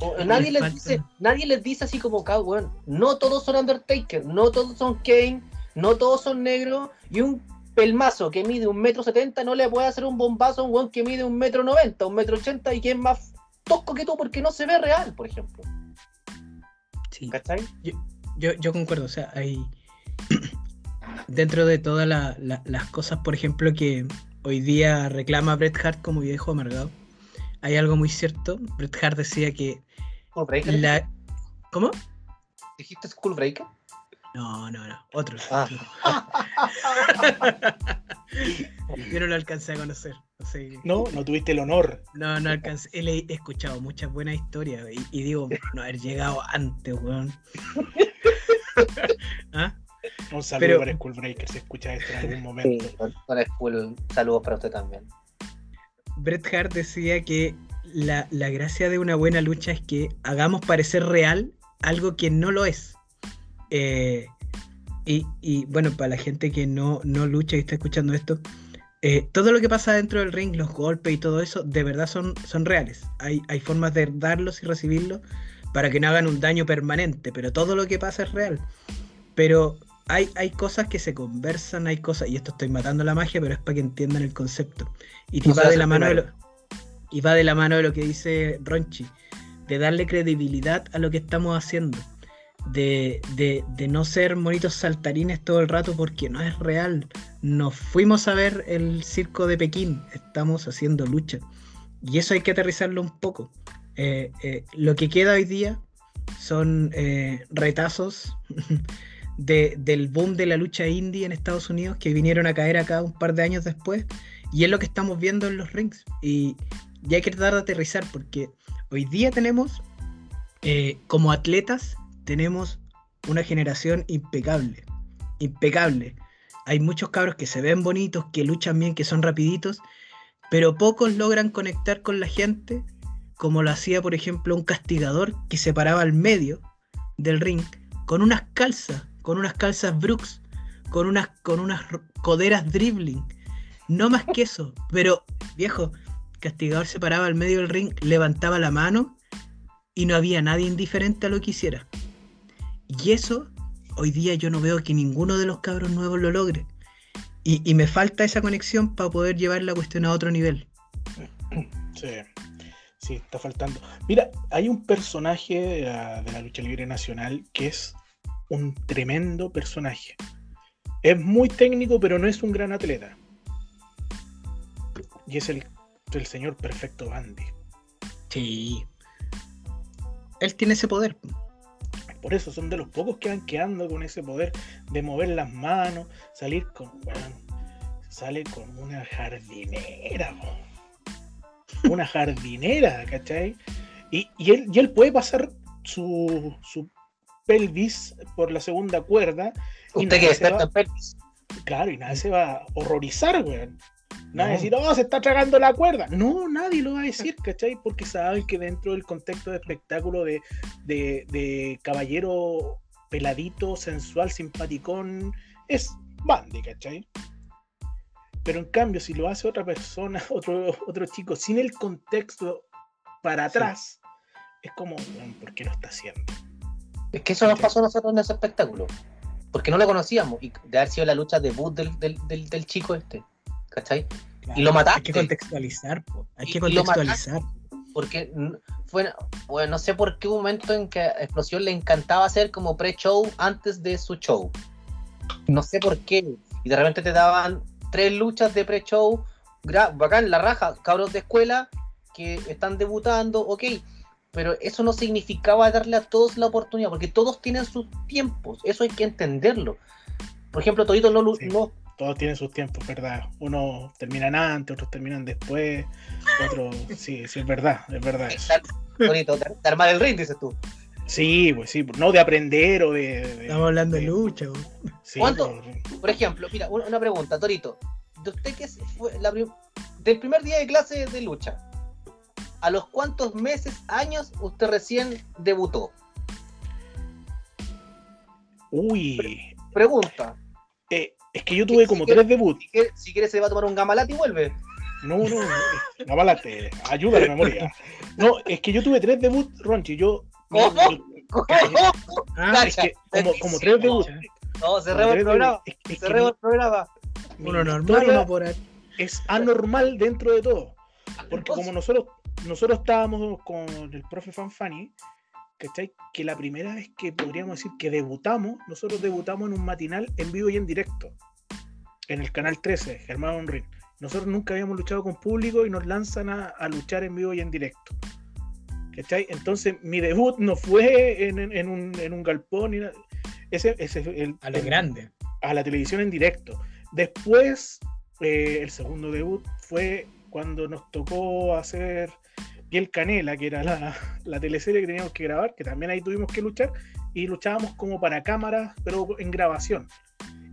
O, nadie les falta- dice, nadie les dice así como cabrón, no todos son Undertaker, no todos son Kane, no todos son negros, y un pelmazo que mide un metro setenta no le puede hacer un bombazo a un weón que mide un metro noventa, un metro ochenta y que es más tosco que tú porque no se ve real, por ejemplo. Sí. ¿Cachai? Yo, yo concuerdo, o sea, hay dentro de todas la- la- las cosas, por ejemplo, que hoy día reclama Bret Hart como viejo amargado, hay algo muy cierto. Bret Hart decía que la... ¿Cómo? ¿Dijiste Skull Breaker? No, no, no, otro. Ah. Yo no lo alcancé a conocer. no sé. No, no tuviste el honor. No, no alcancé. Él he he escuchado muchas buenas historias y, y digo, no haber llegado antes, weón. ¿Ah? Un saludo Pero- para Skullbreaker si escucha esto en algún momento. Don Don Skull, saludos para usted también. Bret Hart decía que la, la gracia de una buena lucha es que hagamos parecer real algo que no lo es. Eh, y, y, bueno, para la gente que no, no lucha y está escuchando esto, eh, todo lo que pasa dentro del ring, los golpes y todo eso, de verdad son, son reales. Hay, hay formas de darlos y recibirlos para que no hagan un daño permanente, pero todo lo que pasa es real. Pero hay, hay cosas que se conversan, hay cosas, y esto estoy matando la magia, pero es para que entiendan el concepto. Y No va de la mano de lo, y va de la mano de lo que dice Ronchi, de darle credibilidad a lo que estamos haciendo, de, de- de no ser monitos saltarines todo el rato porque no es real. Nos fuimos a ver el circo de Pekín, estamos haciendo lucha. Y eso hay que aterrizarlo un poco. Eh, eh, lo que queda hoy día son eh, retazos de- del boom de la lucha indie en Estados Unidos que vinieron a caer acá un par de años después. Y es lo que estamos viendo en los rings. Y, y hay que tratar de aterrizar porque hoy día tenemos, eh, como atletas, tenemos una generación impecable. Impecable. Hay muchos cabros que se ven bonitos, que luchan bien, que son rapiditos, pero pocos logran conectar con la gente como lo hacía, por ejemplo, un castigador que se paraba al medio del ring con unas calzas, con unas calzas Brooks, con unas, con unas coderas dribbling. No más que eso, pero viejo, Castigador se paraba al medio del ring, levantaba la mano y no había nadie indiferente a lo que hiciera. Y eso, hoy día yo no veo que ninguno de los cabros nuevos lo logre. Y, y me falta esa conexión para poder llevar la cuestión a otro nivel. Sí, sí, está faltando. Mira, hay un personaje la, de la lucha libre nacional que es un tremendo personaje. Es muy técnico, pero no es un gran atleta. Y es el, el señor perfecto Bandy. Sí. Él tiene ese poder. Por eso son de los pocos que van quedando con ese poder de mover las manos, salir con. bueno, sale con una jardinera, una jardinera, ¿cachai? Y, y él, y él puede pasar su, su pelvis por la segunda cuerda. Usted que experto en pelvis. Claro, y nadie se va a horrorizar, weón. Nadie va a No. decir, oh, se está tragando la cuerda. No, nadie lo va a decir, ¿cachai? Porque saben que dentro del contexto de espectáculo de, de, de caballero peladito, sensual, simpaticón, es Bandy, ¿cachai? Pero en cambio, si lo hace otra persona, otro, otro chico, sin el contexto para atrás, es como, ¿por qué lo está haciendo? Es que eso nos pasó a nosotros en ese espectáculo. Porque no le conocíamos. Y de haber sido la lucha debut del, del, del, del chico este. ¿Cachai? Y lo Hay mataste. que contextualizar, po. hay que lo contextualizar. Porque fue, bueno, no sé por qué un momento en que a Explosión le encantaba hacer como pre-show antes de su show. No sé por qué. Y de repente te daban tres luchas de pre-show, bacán, la raja, cabros de escuela que están debutando, ok. Pero eso no significaba darle a todos la oportunidad, porque todos tienen sus tiempos, eso hay que entenderlo. Por ejemplo, Torito no, Sí. no Todos tienen sus tiempos, ¿verdad? Unos terminan antes, otros terminan después, otros, sí, sí, es verdad, es verdad eso. Torito, de, de armar el ring, dices tú. Sí, pues sí, no de aprender o de. de- Estamos hablando de de- lucha, sí, ¿Cuánto? Por ejemplo, mira, una pregunta, Torito. De usted se fue la prim- del primer día de clase de lucha, ¿a los cuántos meses, años usted recién debutó? Uy, Pregunta. eh, es que yo tuve como tres debuts. Si quiere, si quiere se va a tomar un gamalate y vuelve. No, no, no, balate, ayuda a la memoria. No, es que yo tuve tres debuts, Ronchi. Yo. ¿Cómo? Ah, Es que como, como tres debuts. No, cerremos el programa. debuts, es- es que Cerremos el programa. mi normal, por ahí. Es anormal dentro de todo. Porque como nosotros, nosotros estábamos con el profe Fanfani, ¿cachai? Que la primera vez que podríamos decir que debutamos, nosotros debutamos en un matinal en vivo y en directo. En el canal 13, Germán Onrin. Nosotros nunca habíamos luchado con público y nos lanzan a, a luchar en vivo y en directo. ¿Cachai? Entonces mi debut no fue en, en- en un, en un galpón, ni nada. ese, ese el, A lo el- grande. a la televisión en directo. Después, eh, el segundo debut fue cuando nos tocó hacer Piel Canela, que era la, la teleserie que teníamos que grabar, que también ahí tuvimos que luchar, y luchábamos como para cámaras, pero en grabación.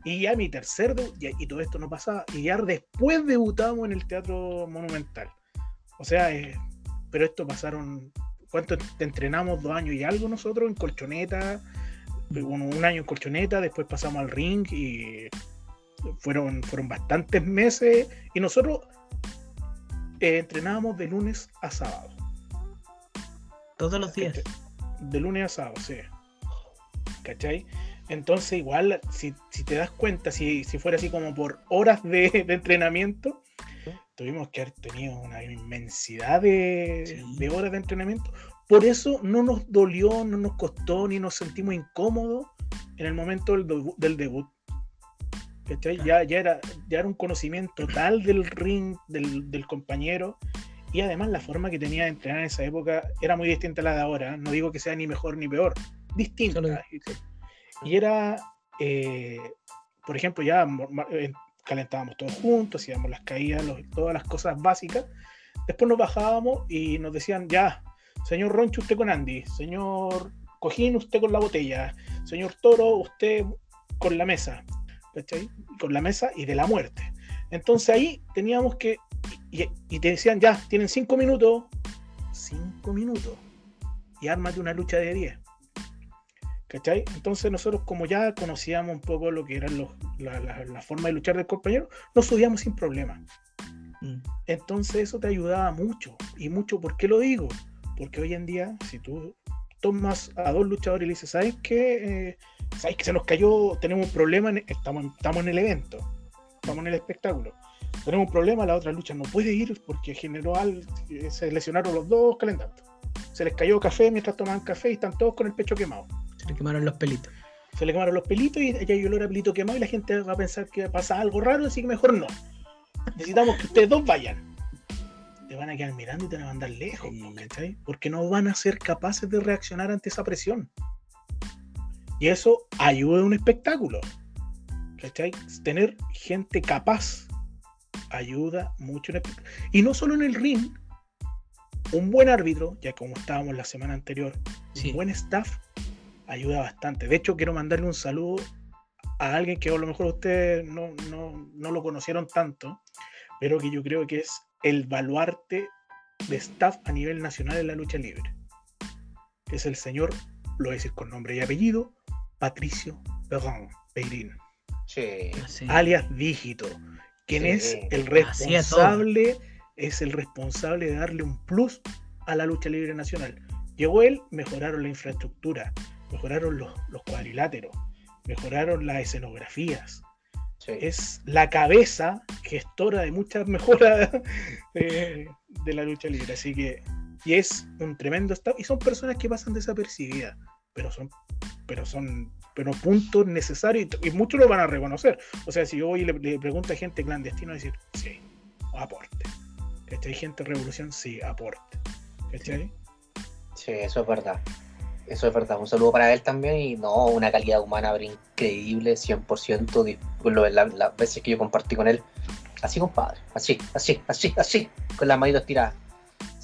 Y ya mi tercer y, todo esto no pasaba, y ya después debutamos en el Teatro Monumental. O sea, eh, pero esto pasaron, ¿cuánto te entrenamos? Dos años y algo nosotros en colchoneta, un, un año en colchoneta, después pasamos al ring y fueron, fueron bastantes meses y nosotros eh, entrenábamos de lunes a sábado. Todos los días. De lunes a sábado, sí. ¿Cachai? Entonces, igual, si, si te das cuenta, si, si fuera así como por horas de, de entrenamiento, tuvimos que haber tenido una inmensidad de, Sí. de horas de entrenamiento. Por eso no nos dolió, no nos costó, ni nos sentimos incómodos en el momento del, del debut. ¿Cachai? Ya, ya, era, ya era un conocimiento tal del ring, del, del compañero, y además la forma que tenía de entrenar en esa época era muy distinta a la de ahora. No digo que sea ni mejor ni peor, distinta. Solo- Y era, eh, por ejemplo, ya calentábamos todos juntos, hacíamos las caídas, los- todas las cosas básicas. Después nos bajábamos y nos decían, ya, señor Roncho, usted con Andy, señor Cojín, usted con la botella, señor Toro, usted con la mesa, ¿cachai? Con la mesa y de la muerte. Entonces ahí teníamos que, y, y te decían, ya, tienen cinco minutos, cinco minutos, y ármate una lucha de 10. ¿Cachai? Entonces nosotros como ya conocíamos un poco lo que eran los, la, la- la forma de luchar del compañero, nos subíamos sin problema. Mm. Entonces eso te ayudaba mucho. Y mucho, ¿por qué lo digo? Porque hoy en día, si tú tomas a dos luchadores y le dices, ¿sabes qué? Eh, ¿Sabes que se nos cayó? Tenemos un problema, en- estamos, en- estamos en el evento, estamos en el espectáculo. Tenemos un problema, la otra lucha no puede ir porque generó al, eh, se lesionaron los dos calentando. Se les cayó café mientras tomaban café y están todos con el pecho quemado Se le quemaron los pelitos. se le quemaron los pelitos y ya hay olor a pelito quemado y la gente va a pensar que pasa algo raro, así que mejor no. Necesitamos que ustedes dos vayan. Te van a quedar mirando y te van a mandar lejos, Sí. po, ¿cachai? Porque no van a ser capaces de reaccionar ante esa presión. Y eso ayuda a un espectáculo. ¿Cachai? Tener gente capaz ayuda mucho en el espectáculo. Y no solo en el ring, un buen árbitro, ya como estábamos la semana anterior, Sí. un buen staff ayuda bastante. De hecho, quiero mandarle un saludo a alguien que a lo mejor ustedes no, no, no lo conocieron tanto, pero que yo creo que es el baluarte de staff a nivel nacional en la lucha libre. Es el señor, lo voy a decir con nombre y apellido, Patricio Perrin, Peirín, alias Dígito, quien Sí. es el responsable, es el responsable de darle un plus a la lucha libre nacional. Llegó él, mejoraron la infraestructura, mejoraron los, los cuadriláteros, mejoraron las escenografías. Es la cabeza gestora de muchas mejoras de, de la lucha libre. Así que, y es un tremendo staff. Y son personas que pasan desapercibidas, pero son, pero son, pero puntos necesarios y, muchos lo van a reconocer. O sea, si yo voy y le, le pregunto a gente clandestina, decir, sí, aporte. ¿Cachai? Gente revolución, sí, aporte. ¿Cachai? Sí, eso es verdad. Eso es verdad. Un saludo para él también. Y no, una calidad humana increíble, 100%. di- con lo- la- Las veces que yo compartí con él. Así, compadre. Así, así, así, así. Con las manitos tiradas.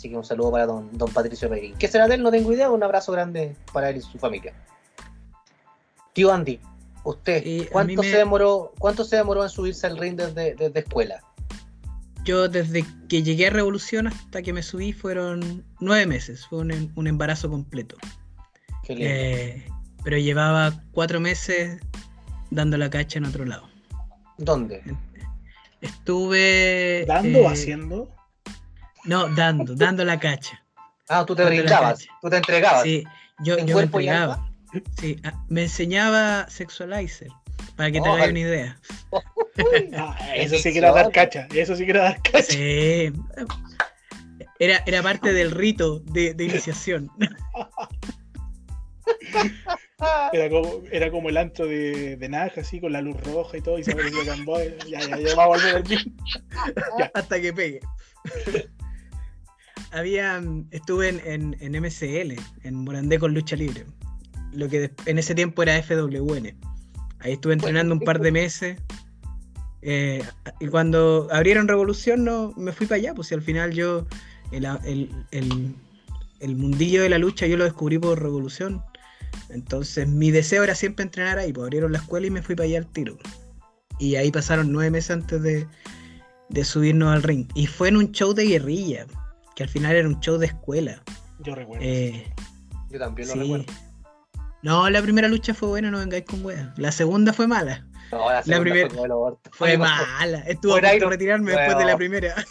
Así que un saludo para don, don Patricio Peguín. ¿Qué será de él? No tengo idea. Un abrazo grande para él y su familia. Tío Andy, usted, ¿cuánto, me- se demoró, ¿cuánto se demoró en subirse al ring desde, desde escuela? Yo desde que llegué a Revolución hasta que me subí fueron nueve meses, fue un, em- un embarazo completo. Qué lindo. Eh, pero llevaba cuatro meses dando la cacha en otro lado. ¿Dónde? Estuve... ¿Dando eh, o haciendo? No, dando, dando la cacha. Ah, tú te ¿dónde la brindabas, cacha? tú te entregabas. Sí, yo, ¿En yo me entregaba. Sí, ah, me enseñaba Sexualizer, para que te hagas una idea. Eso sí que era dar cacha, eso sí que era dar cacha. Sí. Era, era parte del rito de, de iniciación. Era como, era como el antro de, de Naja, así, con la luz roja y todo, y se aparecía Camboy. Ya, ya, ya va a volver el gym. hasta que pegue. Había, estuve en, en, en MCL, en Morandé con lucha libre. Lo que en ese tiempo era FWN. Ahí estuve entrenando un par de meses. eh, y cuando abrieron Revolución, no, me fui para allá. Pues si al final yo, el, el, el- el mundillo de la lucha, yo lo descubrí por Revolución. Entonces mi deseo era siempre entrenar ahí. Pues abrieron la escuela y me fui para allá al tiro. Y ahí pasaron nueve meses antes de, de subirnos al ring. Y fue en un show de guerrilla, que al final era un show de escuela. Yo recuerdo. Eh, Yo también lo sí. recuerdo. No, la primera lucha fue buena, no vengáis con weas. La segunda fue mala. No, la, segunda primera- fue. Fue mala. Estuvo a punto retirarme Bueno. después de la primera.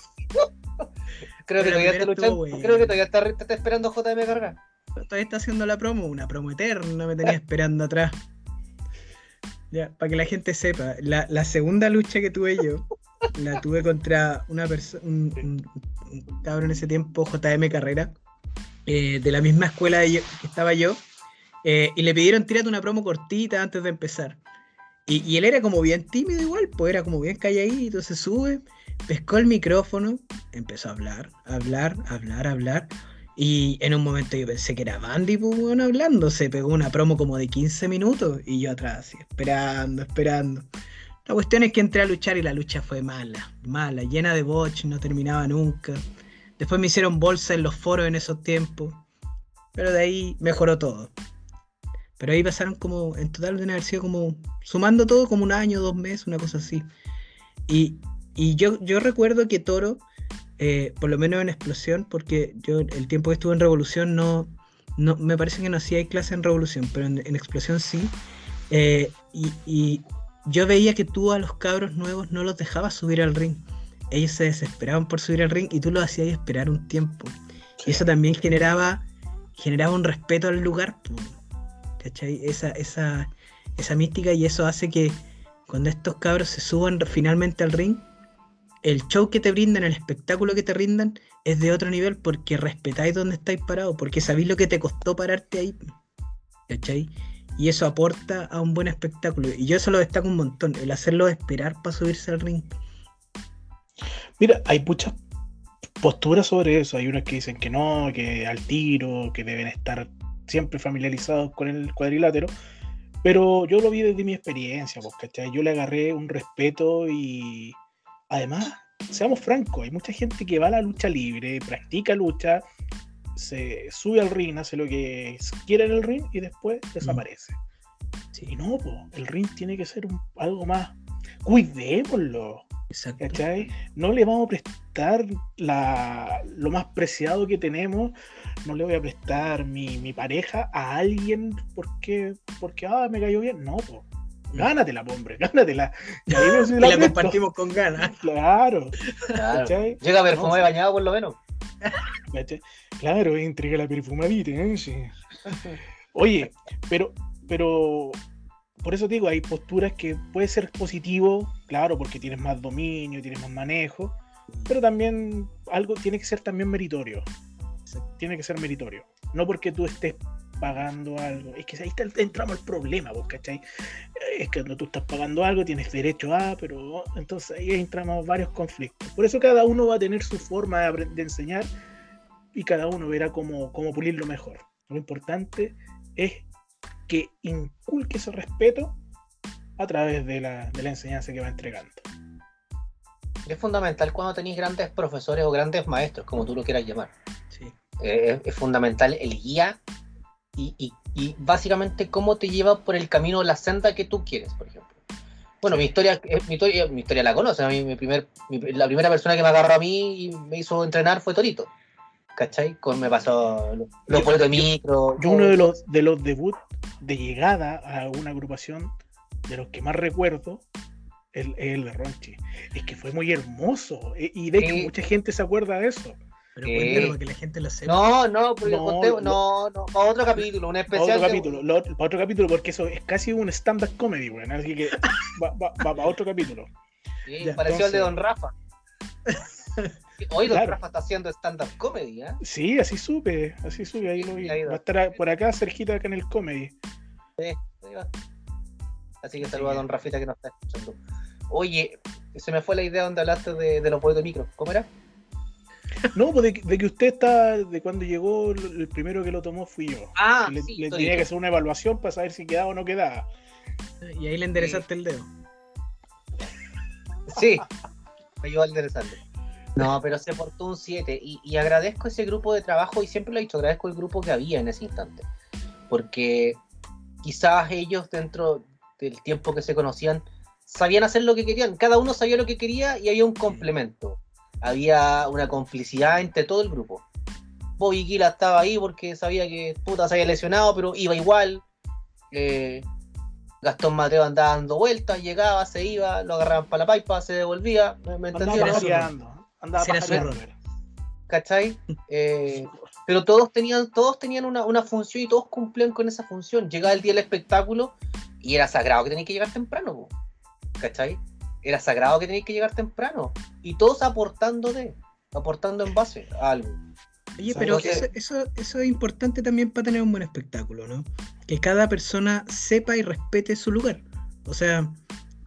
Creo que la todavía primera buena. Creo que todavía está, esperando JM cargar. Todavía está haciendo la promo, una promo eterna, me tenía esperando atrás. Ya, para que la gente sepa, la, la segunda lucha que tuve yo, la tuve contra una persona, un, cabrón en ese tiempo, JM Carrera, eh, de la misma escuela de que estaba yo, eh, y le pidieron tírate una promo cortita antes de empezar. Y, él era como bien tímido igual, pues era como bien calladito, se sube, pescó el micrófono, empezó a hablar, hablar, hablar, hablar. Y en un momento yo pensé que era Bandy, pues, weón, hablando. Se pegó una promo como de 15 minutos y yo atrás, así, esperando, esperando. La cuestión es que entré a luchar y la lucha fue mala, mala, llena de botch, no terminaba nunca. Después me hicieron bolsa en los foros en esos tiempos. Pero de ahí mejoró todo. Pero ahí pasaron como, en total deben haber sido como, sumando todo como un año, dos meses, una cosa así. Y, y yo, yo recuerdo que Toro, eh, por lo menos en Explosión, porque yo el tiempo que estuve en Revolución no, no me parece que no hacía clase en Revolución, pero en, Explosión sí. Eh, y, y yo veía que tú a los cabros nuevos no los dejabas subir al ring. Ellos se desesperaban por subir al ring y tú los hacías esperar un tiempo. Y eso también generaba, generaba un respeto al lugar. ¿Cachai? Esa, esa, esa mística y eso hace que cuando estos cabros se suban finalmente al ring, el show que te brindan, el espectáculo que te rindan, es de otro nivel porque respetáis donde estáis parados, porque sabéis lo que te costó pararte ahí. ¿Cachai? Y eso aporta a un buen espectáculo. Y yo eso lo destaco un montón, el hacerlo esperar para subirse al ring. Mira, hay muchas posturas sobre eso. Hay unas que dicen que no, que al tiro, que deben estar siempre familiarizados con el cuadrilátero. Pero yo lo vi desde mi experiencia, pues, ¿cachai? Yo le agarré un respeto y además, seamos francos, hay mucha gente que va a la lucha libre, practica lucha, se sube al ring, hace lo que quiere en el ring y después desaparece. Y no, pues, el ring tiene que ser un- algo más. Cuidémoslo. Exacto. ¿cachai? No le vamos a prestar la, lo más preciado que tenemos, no le voy a prestar mi, mi pareja a alguien porque, porque ah, me cayó bien. No, po. gánatela, po, hombre, gánatela. Y ahí me la compartimos con ganas. Claro, Claro. Llega perfume No, bañado por lo menos. Claro, entrega la perfumadita, ¿eh? Sí. Oye, pero, pero por eso digo, hay posturas que puede ser positivo, claro, porque tienes más dominio, tienes más manejo, pero también algo tiene que ser también meritorio. Tiene que ser meritorio. No porque tú estés pagando algo. Es que ahí está, entramos al problema, ¿vos cachai? Es que cuando tú estás pagando algo tienes derecho a, pero entonces ahí entramos varios conflictos. Por eso cada uno va a tener su forma de, de enseñar y cada uno verá cómo, cómo pulirlo mejor. Lo importante es que inculque ese respeto a través de la, de la enseñanza que va entregando. Es fundamental cuando tenéis grandes profesores o grandes maestros, como tú lo quieras llamar. eh, es fundamental el guía y, y- y básicamente cómo te lleva por el camino, la senda que tú quieres, por ejemplo. Bueno, mi historia, eh, mi historia, mi historia la conoce. Mí, mi primer, mi- la primera persona que me agarró a mí y me hizo entrenar fue Torito. ¿Cachai? Con, me pasó los, boletos de micro. Yo uno de los, de los debuts de llegada a una agrupación, de los que más recuerdo, es el de Ronchi. Es que fue muy hermoso. e- Y de hecho mucha gente se acuerda de eso. Pero Sí. cuéntalo para que la gente lo sepa. No, no, porque No, no, no, para otro capítulo, un Para especial. otro de- capítulo, lo- para otro capítulo, porque eso es casi un stand-up comedy, weón. Así que va, va- va para otro capítulo. Sí, Ya, pareció al de Don entonces- Rafa. Hoy Don Claro. Rafa está haciendo stand-up comedy, ¿eh? Sí, así supe, así supe, ahí lo vi. Ahí va. A estar a- por acá cerquita acá en el comedy. Ahí va. Así que saluda a Don Rafita que nos está escuchando. Oye, se me fue la idea donde hablaste de, de los boletos de micro. ¿Cómo era? No, pues de, que- de que usted está, de cuando llegó, el primero que lo tomó fui yo. Ah, le, sí, le tenía que hacer una evaluación para saber si quedaba o no quedaba. Y ahí le enderezaste el dedo. Sí, me ayudó a enderezarlo. No, pero se portó un 7 y, y agradezco ese grupo de trabajo y siempre lo he dicho, agradezco el grupo que había en ese instante. Porque quizás ellos dentro del tiempo que se conocían sabían hacer lo que querían, cada uno sabía lo que quería y había un complemento. Había una complicidad entre todo el grupo. Bobby Killa estaba ahí porque sabía que puta se había lesionado, pero iba igual. Eh, Gastón Mateo andaba dando vueltas, llegaba, se iba, lo agarraban para la paipa, se devolvía. ¿Me, entendieron? Andaba. ¿Cachai? Eh, pero todos tenían, todos tenían una, una función y todos cumplían con esa función. Llegaba el día del espectáculo y era sagrado que tenías que llegar temprano, po. ¿cachai? Era sagrado que tenías que llegar temprano. Y todos aportando de, aportando en base a algo. Oye, ¿Sabes pero eso, eso, eso es importante también para tener un buen espectáculo, ¿no? Que cada persona sepa y respete su lugar. O sea,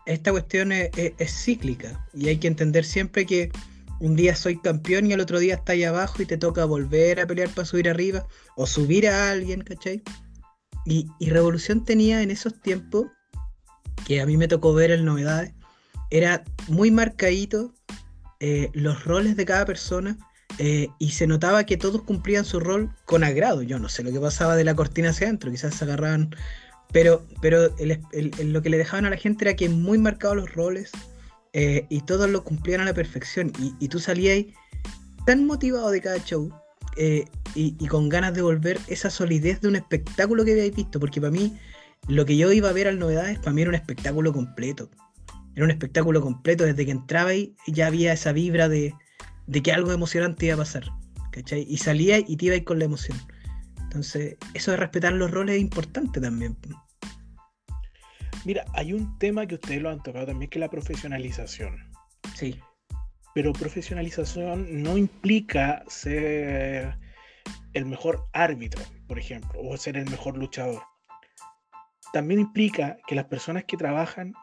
esta cuestión es, es- es cíclica y hay que entender siempre que un día soy campeón y al otro día está ahí abajo y te toca volver a pelear para subir arriba o subir a alguien, ¿cachai? Y, y Revolución tenía en esos tiempos, que a mí me tocó ver en novedades, era muy marcadito eh, los roles de cada persona eh, y se notaba que todos cumplían su rol con agrado. Yo no sé lo que pasaba de la cortina hacia adentro, quizás se agarraban, pero, pero lo que le dejaban a la gente era que muy marcados los roles eh, y todos lo cumplían a la perfección. Y, tú salías tan motivado de cada show y, con ganas de volver esa solidez de un espectáculo que habíais visto, porque para mí lo que yo iba a ver al novedades, para mí era un espectáculo completo. Era un espectáculo completo, desde que entraba ahí ya había esa vibra de, de que algo emocionante iba a pasar. ¿cachai? Y salía y te iba con la emoción. Entonces, eso de respetar los roles es importante también. Mira, hay un tema que ustedes lo han tocado también, que es la profesionalización. Sí. Pero profesionalización no implica ser el mejor árbitro, por ejemplo, o ser el mejor luchador. También implica que las personas que trabajan,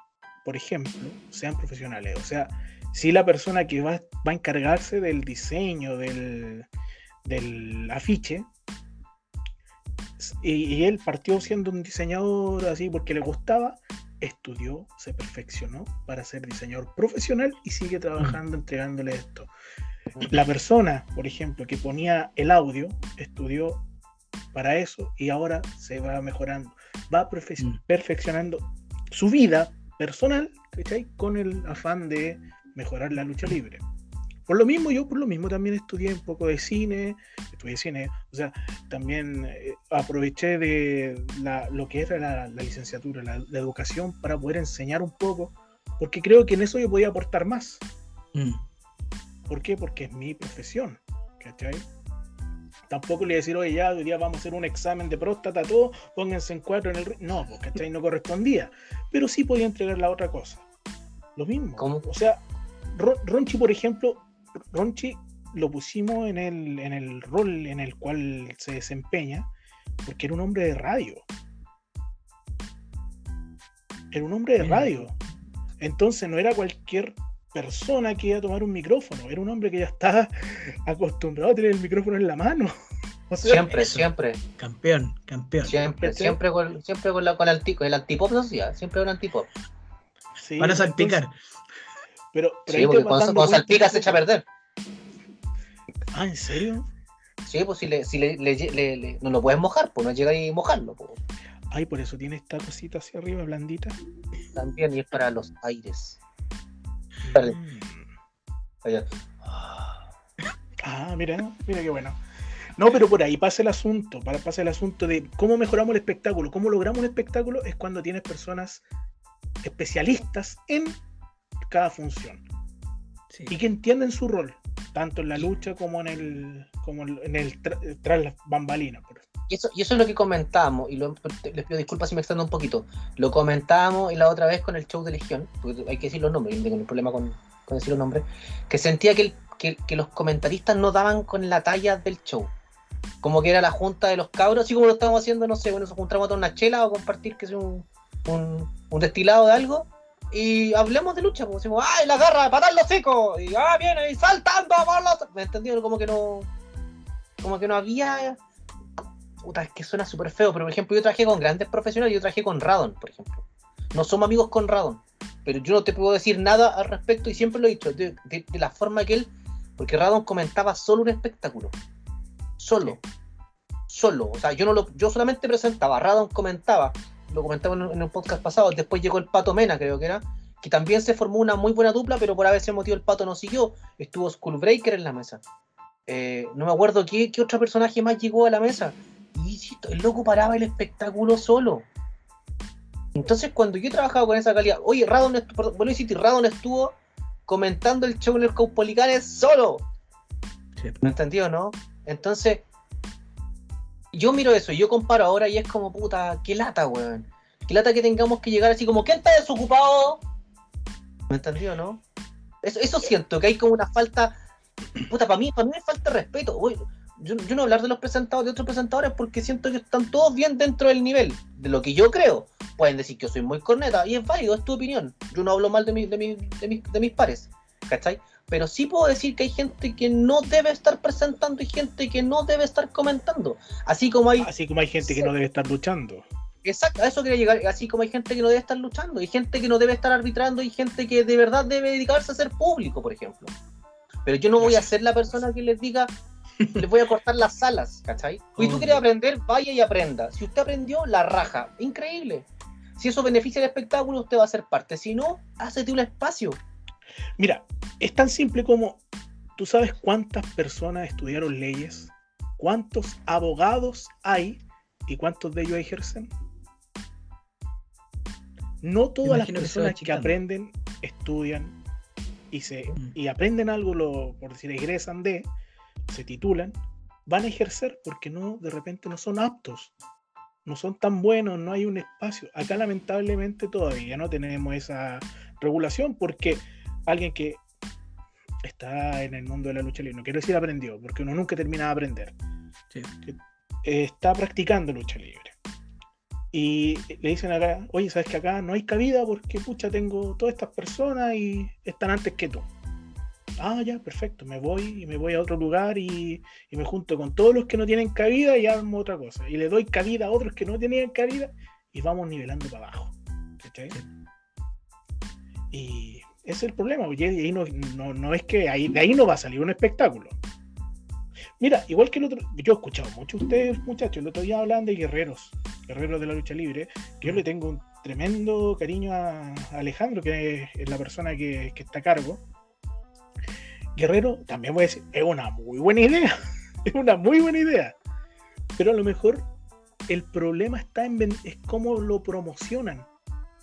por ejemplo, sean profesionales. O sea, si la persona que va, va a encargarse del diseño del, del afiche, y, y él partió siendo un diseñador así porque le gustaba, estudió, se perfeccionó para ser diseñador profesional y sigue trabajando entregándole esto. La persona, por ejemplo, que ponía el audio, estudió para eso y ahora se va mejorando, va perfe- Mm. perfeccionando su vida personal ¿cachai? con el afán de mejorar la lucha libre. Por lo mismo, yo por lo mismo también estudié un poco de cine, estudié cine, o sea, también eh, aproveché de la- lo que era la, la licenciatura, la, la educación, para poder enseñar un poco, porque creo que en eso yo podía aportar más. Mm. ¿Por qué? Porque es mi profesión, ¿cachai? Tampoco le decir, oye, ya, hoy día vamos a hacer un examen de próstata, todo, pónganse en cuatro en el... ri-". No, pues, ¿cachai? No correspondía. Pero sí podía entregar la otra cosa. Lo mismo. ¿Cómo? O sea, Ron- Ronchi, por ejemplo, Ronchi lo pusimos en el, en el rol en el cual se desempeña, porque era un hombre de radio. Era un hombre de Mira. radio. Entonces no era cualquier persona que iba a tomar un micrófono, era un hombre que ya estaba acostumbrado a tener el micrófono en la mano. O sea, Siempre, eso. siempre, Campeón, campeón. siempre, siempre con, siempre con, la, con el, el antipop, no sé, siempre un antipop. sí, Van a salpicar. entonces- pero, Sí, porque cuando, cuando salpica se echa a perder. Ah, ¿en serio? Sí, pues si, le, si le, le- le- le- no lo puedes mojar, pues no llega ahí a mojarlo. Pues. Ay, por eso tiene esta cosita hacia arriba, blandita. También, y es para los aires. Mm. allá. Ah, mira, mira qué bueno. No, pero por ahí pasa el asunto, para- pasa el asunto de cómo mejoramos el espectáculo. Cómo logramos un espectáculo es cuando tienes personas especialistas en cada función Sí. y que entienden su rol, tanto en la lucha como en el, como en el tra- tras las bambalinas. por- Y eso, y eso es lo que comentábamos, y les pido disculpas si me extiendo un poquito. Lo comentábamos la otra vez con el show de Legión, porque hay que decir los nombres, tengo ningún problema con, con decir los nombres, que sentía que, que, los comentaristas no daban con la talla del show. Como que era la junta de los cabros, así como lo estábamos haciendo, no sé, bueno, nos juntamos a una chela o compartir que es un, un, destilado de algo. Y hablemos de lucha, pues decimos, ¡ay, la garra, patar los secos! Y ¡ah, viene! Y saltando por los. ¿Me entendieron? Como que no. Como que no había puta, es que suena súper feo, pero por ejemplo yo trabajé con grandes profesionales, yo trabajé con Radon, por ejemplo. No somos amigos con Radon, pero yo no te puedo decir nada al respecto y siempre lo he dicho, de, de- de la forma que él, porque Radon comentaba solo un espectáculo. Solo. Solo. O sea, yo no lo, yo solamente presentaba, Radon comentaba, lo comentaba en, un- en un podcast pasado, después llegó el Pato Mena, creo que era, que también se formó una muy buena dupla, pero por ese motivo el Pato no siguió. Estuvo Skullbreaker en la mesa. Eh, no me acuerdo qué, qué otro personaje más llegó a la mesa. Y el loco paraba el espectáculo solo. Entonces, cuando yo trabajaba con esa calidad, oye, Radon, a insistir, Radon estuvo comentando el show en el Caupolicán solo. Sí. ¿Me entendió, no? Entonces, yo miro eso, y yo comparo ahora y es como, puta, qué lata, weón. Qué lata que tengamos que llegar así como, ¿quién está desocupado? ¿Me entendió, no? Eso, eso siento, que hay como una falta, puta, para mí, para mí me falta respeto. Uy, yo, yo no hablar de los presentadores, de otros presentadores, porque siento que están todos bien dentro del nivel, de lo que yo creo. Pueden decir que yo soy muy corneta, y es válido, es tu opinión. Yo no hablo mal de, mi, de, mi- de, mis, de mis pares, ¿cachai? Pero sí puedo decir que hay gente que no debe estar presentando y gente que no debe estar comentando. Así como hay Así como hay gente que no debe estar luchando. Exacto, a eso quería llegar. Así como hay gente que no debe estar luchando, hay gente que no debe estar arbitrando, y gente que de verdad debe dedicarse a ser público, por ejemplo. Pero yo no voy a ser la persona que les diga, les voy a cortar las alas, ¿cachai? Y tú Obvio. quieres aprender, vaya y aprenda. Si usted aprendió, la raja. Increíble. Si eso beneficia el espectáculo, usted va a ser parte. Si no, hácete un espacio. Mira, es tan simple como, ¿tú sabes cuántas personas estudiaron leyes? ¿Cuántos abogados hay y cuántos de ellos ejercen? No todas las que personas que aprenden, estudian y, se, Mm. y aprenden algo, lo, por decir, egresan de, se titulan, van a ejercer porque no, de repente no son aptos, no son tan buenos, no hay un espacio. Acá lamentablemente todavía no tenemos esa regulación porque alguien que está en el mundo de la lucha libre, no quiero decir aprendió, porque uno nunca termina de aprender, Sí. eh, está practicando lucha libre. Y le dicen acá, oye, ¿sabes que acá no hay cabida porque, pucha, tengo todas estas personas y están antes que tú? Ah, ya, perfecto, me voy y me voy a otro lugar y, y me junto con todos los que no tienen cabida y armo otra cosa. Y le doy cabida a otros que no tenían cabida y vamos nivelando para abajo. ¿cachai? Y ese es el problema, porque ahí no, no, no es que ahí, de ahí no va a salir un espectáculo. Mira, igual que el otro, yo he escuchado mucho a ustedes, muchachos, el otro día hablan de guerreros, guerreros de la lucha libre. que Yo le tengo un tremendo cariño a, Alejandro, que es, es la persona que, que está a cargo. Guerrero, también voy a decir, es una muy buena idea. Es una muy buena idea. Pero a lo mejor el problema está en es cómo lo promocionan.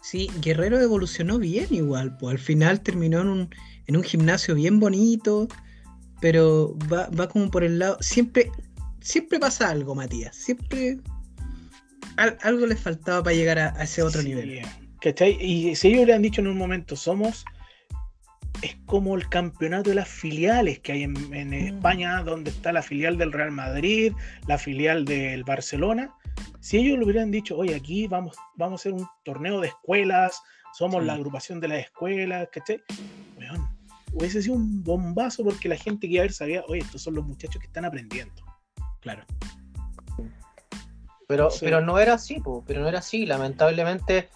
Sí, Guerrero evolucionó bien igual, pues al final terminó en un, en un gimnasio bien bonito, pero va, va como por el lado, siempre, siempre pasa algo, Matías, siempre al- algo les faltaba para llegar a, a ese otro Sí, nivel. ¿cachai? Y si ellos le han dicho en un momento, somos, es como el campeonato de las filiales que hay en, en España, donde está la filial del Real Madrid, la filial del Barcelona. Si ellos le hubieran dicho, oye, aquí vamos, vamos a hacer un torneo de escuelas, somos Sí. la agrupación de las escuelas, ¿cachai? Weón, hubiese sido un bombazo porque la gente que iba a ver sabía, oye, estos son los muchachos que están aprendiendo. Claro. Pero, Sí. pero no era así, po, pero no era así. Lamentablemente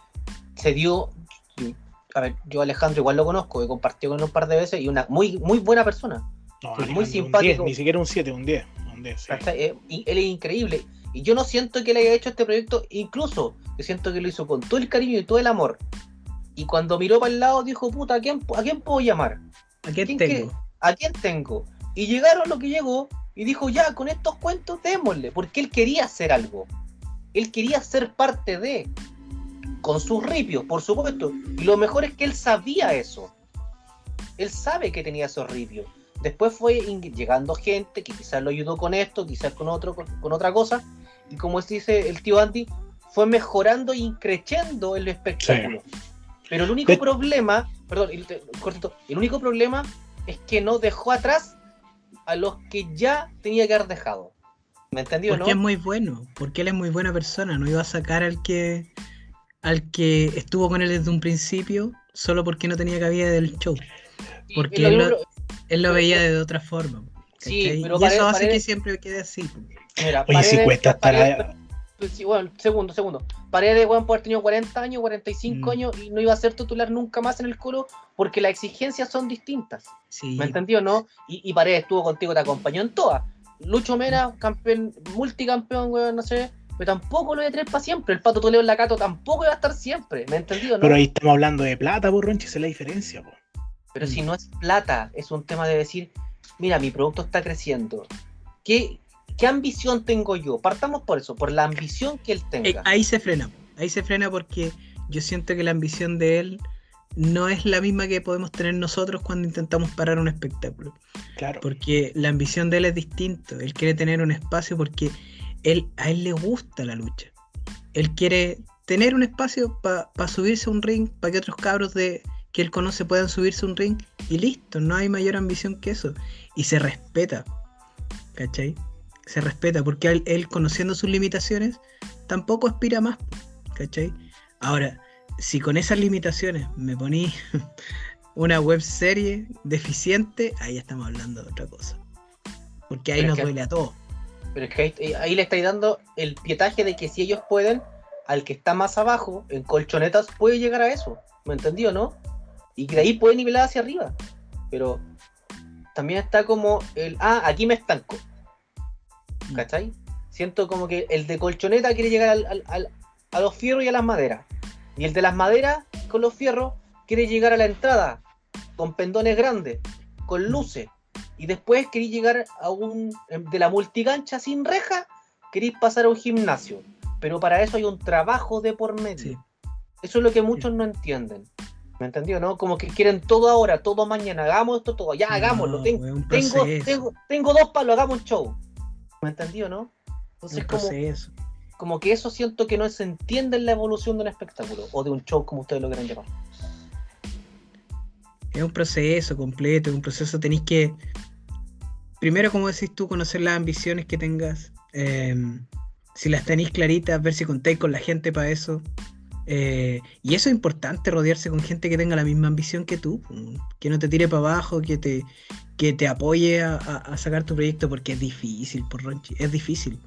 se dio. A ver, yo a Alejandro igual lo conozco, he compartido con él un par de veces y una muy, muy buena persona. No, muy simpático. 10, ni siquiera un 7, un 10. Un Irlandés, sí. ¿cachai? Eh, y él es increíble. Y yo no siento que él haya hecho este proyecto, incluso yo siento que lo hizo con todo el cariño y todo el amor. Y cuando miró para el lado dijo, puta, ¿a quién, a quién puedo llamar? ¿A quién ¿Quién tengo? ¿A quién tengo? Y llegaron lo que llegó y dijo, ya, con estos cuentos démosle, porque él quería hacer algo. Él quería ser parte de, con sus ripios, por supuesto. Y lo mejor es que él sabía eso. Él sabe que tenía esos ripios. Después fue llegando gente que quizás lo ayudó con esto, quizás con otro, con, con otra cosa. Y como dice el tío Andy, fue mejorando y creciendo el espectáculo. Pero el único problema, perdón, el, cortito, el único problema es que no dejó atrás a los que ya tenía que haber dejado. ¿Me entendió, Porque no? es muy bueno, porque él es muy buena persona, no iba a sacar al que al que estuvo con él desde un principio solo porque no tenía cabida del show. Porque él lo- Él lo Pero- veía de otra forma. Sí, pero y eso hace que siempre quede así. mira, Oye, si cuesta estar ahí. pues sí, bueno, segundo, segundo. Paredes, weón, por haber tenido 40 años, 45 Mm. años y no iba a ser titular nunca más en el coro porque las exigencias son distintas. Sí. ¿Me entendió, no? Y, y Paredes estuvo contigo, te acompañó en todas. Lucho Mena, campeón, multicampeón, weón, no sé. Pero tampoco lo voy a tener para siempre. El Pato Toledo en la Cato tampoco iba a estar siempre. ¿Me entendió, no? Pero ahí estamos hablando de plata, por Ronchi, esa es la diferencia, po. Pero Mm. si no es plata, es un tema de decir, mira, mi producto está creciendo. ¿Qué, qué ambición tengo yo? Partamos por eso, por la ambición que él Eh, tenga. ahí se frena. Ahí se frena porque yo siento que la ambición de él no es la misma que podemos tener nosotros cuando intentamos parar un espectáculo. Claro. Porque la ambición de él es distinto. Él quiere tener un espacio porque él, a él le gusta la lucha. Él quiere tener un espacio para subirse a un ring, para que otros cabros de, que él conoce puedan subirse a un ring y listo. No hay mayor ambición que eso. Y se respeta. ¿Cachai? Se respeta porque él, él, conociendo sus limitaciones tampoco aspira más. ¿Cachai? Ahora, si con esas limitaciones me poní una web serie deficiente, ahí estamos hablando de otra cosa. Porque ahí Pero nos duele a todos. Pero es que ahí, eh, ahí le estáis dando el pietaje de que si ellos pueden, al que está más abajo, en colchonetas, puede llegar a eso. ¿Me entendió, no? Y que de ahí puede nivelar hacia arriba. Pero también está como el, ah, aquí me estanco. ¿Cachai? Siento como que el de colchoneta quiere llegar al- al- al- a los fierros y a las maderas. Y el de las maderas con los fierros quiere llegar a la entrada con pendones grandes, con luces. Y después queréis llegar a un. em, de la multigancha sin reja, queréis pasar a un gimnasio. Pero para eso hay un trabajo de por medio. Sí. Eso es lo que muchos no entienden. ¿Me entendió, no? Como que quieren todo ahora, todo mañana, hagamos esto todo, ya hagámoslo. No, tengo, tengo, tengo dos palos, hagamos un show. ¿Me entendió, no? es Entonces, un como, proceso. como que eso siento que no se entiende en la evolución de un espectáculo o de un show, como ustedes lo quieran llamar. Es un proceso completo, es un proceso tenéis que, primero, como decís tú, conocer las ambiciones que tengas, eh, si las tenéis claritas, ver si contáis con la gente para eso. eh, y eso es importante, rodearse con gente que tenga la misma ambición que tú, que no te tire para abajo, que te, que te apoye a, sacar tu proyecto, porque es difícil, por Ronchi, es difícil,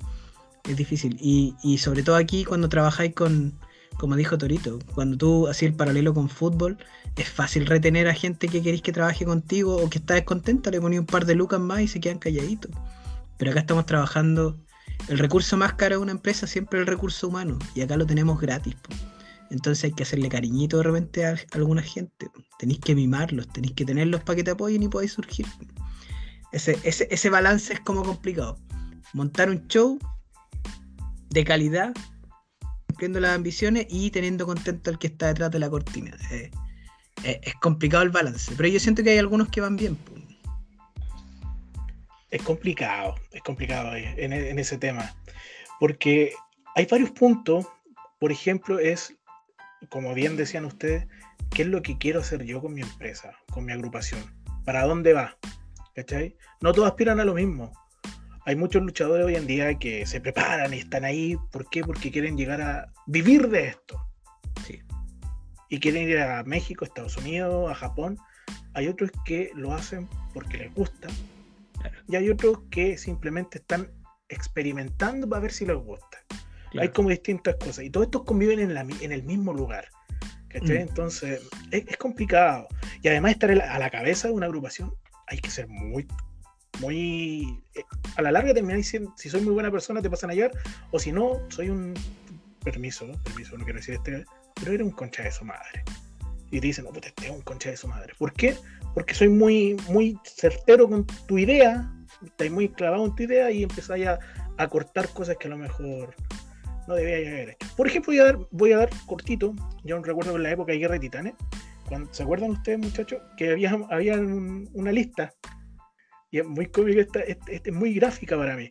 es difícil. Y, y sobre todo aquí cuando trabajáis con, como dijo Torito, cuando tú hacías el paralelo con fútbol, es fácil retener a gente que queréis que trabaje contigo o que está descontenta, le ponía un par de lucas más y se quedan calladitos. Pero acá estamos trabajando, el recurso más caro de una empresa siempre es el recurso humano, y acá lo tenemos gratis. Entonces hay que hacerle cariñito de repente a, alguna gente. Tenéis que mimarlos, tenéis que tenerlos para que te apoyen y podáis surgir. Ese balance es como complicado. Montar un show de calidad, cumpliendo las ambiciones y teniendo contento al que está detrás de la cortina. Eh, eh, es complicado el balance, pero yo siento que hay algunos que van bien. po. Es complicado, es complicado eh, en, en ese tema. Porque hay varios puntos. Por ejemplo, es, como bien decían ustedes, ¿qué es lo que quiero hacer yo con mi empresa, con mi agrupación? ¿Para dónde va? ¿Cachai? No todos aspiran a lo mismo. Hay muchos luchadores hoy en día que se preparan y están ahí. ¿Por qué? Porque quieren llegar a vivir de esto. Sí. Y quieren ir a México, Estados Unidos, a Japón. Hay otros que lo hacen porque les gusta. Claro. Y hay otros que simplemente están experimentando para ver si les gusta. Hay Claro. como distintas cosas. Y todos estos conviven en, la en el mismo lugar. Mm. Entonces, es, es complicado. Y además estar a la cabeza de una agrupación, hay que ser muy muy. eh, a la larga termináis siendo, si soy muy buena persona, te pasan a hallar, o si no, soy un. Permiso, permiso, no quiero decir este, pero era un concha de su madre. Y te dicen, no, puta, este es un concha de su madre. ¿Por qué? Porque soy muy, muy certero con tu idea, estás muy clavado en tu idea y empezáis a, a cortar cosas que a lo mejor no debía haber hecho. Por ejemplo, voy a dar, voy a dar cortito, yo recuerdo en la época de Guerra de Titanes, cuando, ¿se acuerdan ustedes, muchachos? Que había, había un- una lista, y es muy cómica, esta, este es muy gráfica para mí.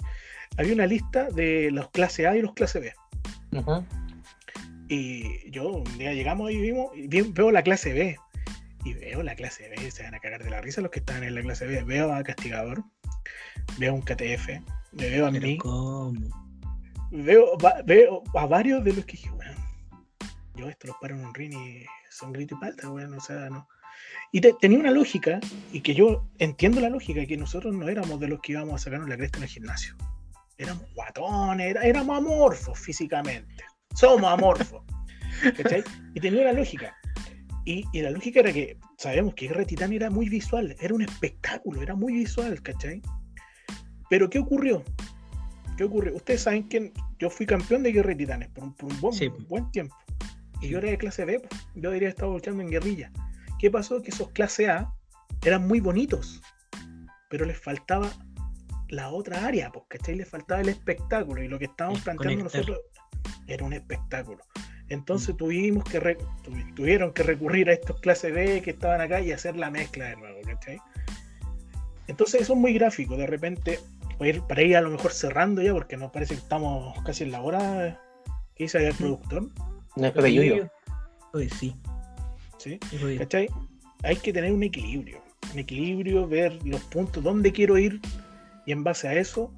Había una lista de los clase A y los clase B. Y yo un día llegamos y vimos, y veo la clase B. Y veo la clase B, se van a cagar de la risa los que están en la clase B. Veo a Castigador, veo a un KTF, me veo a Pero mí, ¿cómo? veo, va- veo a varios de los que dije, bueno, yo esto los paro en un ring y son grito y palta, bueno, o sea, no. Y te- tenía una lógica, y que yo entiendo la lógica, que nosotros no éramos de los que íbamos a sacarnos la cresta en el gimnasio. Éramos guatones, era- éramos amorfos físicamente. Somos amorfos. ¿cachai? Y tenía una lógica. Y, y la lógica era que sabemos que Guerra Titán era muy visual, era un espectáculo, era muy visual, ¿cachai? Pero ¿qué ocurrió? ¿Qué ocurrió? Ustedes saben que yo fui campeón de Guerra de Titanes por un, por un buen, Sí. buen tiempo. Y yo era de clase B, pues. yo diría que estaba luchando en guerrilla. ¿Qué pasó? Que esos clase A eran muy bonitos, pero les faltaba la otra área, pues, ¿cachai? Les faltaba el espectáculo y lo que estábamos El planteando conectar. nosotros era un espectáculo. Entonces tuvimos que re- tuvieron que recurrir a estos clase B que estaban acá y hacer la mezcla de nuevo, ¿cachai? Entonces eso es muy gráfico, de repente, para ir, para ir a lo mejor cerrando ya, porque nos parece que estamos casi en la hora que dice el productor, No es Pepe Yuyo. Oye, sí. ¿Cachai? Hay que tener un equilibrio. Un equilibrio, ver los puntos, dónde quiero ir y en base a eso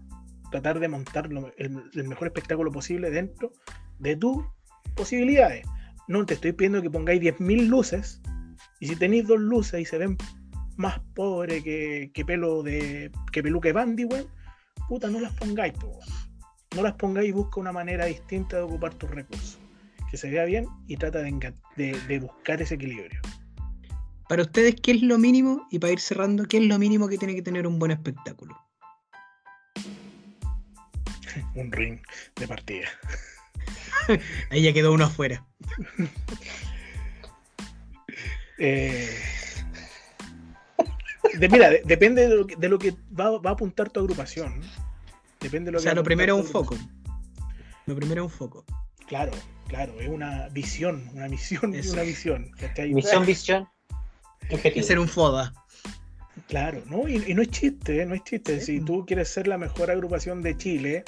tratar de montar lo- el, el mejor espectáculo posible dentro de tus posibilidades. No te estoy pidiendo que pongáis 10.000 luces y si tenéis dos luces y se ven más pobres que, que pelo de que peluca de Bandy, weón, puta, no las pongáis, po. No las pongáis y busca una manera distinta de ocupar tus recursos. Que se vea bien y trata de, enga- de- de buscar ese equilibrio. Para ustedes, ¿qué es lo mínimo? Y para ir cerrando, ¿qué es lo mínimo que tiene que tener un buen espectáculo? un ring de partida. Ahí ya quedó uno afuera. Eh, de- mira, de- depende de lo que, de lo que va, va a apuntar tu agrupación. Depende de lo O sea, que lo primero es un foco. Lo primero es un foco. Claro, claro, es una visión, una misión y Eso. una visión. ¿cachai? Misión, visión. Objetivo. ser un foda. Claro, ¿no? Y, y no es chiste, ¿eh? no es chiste. Sí. Si tú quieres ser la mejor agrupación de Chile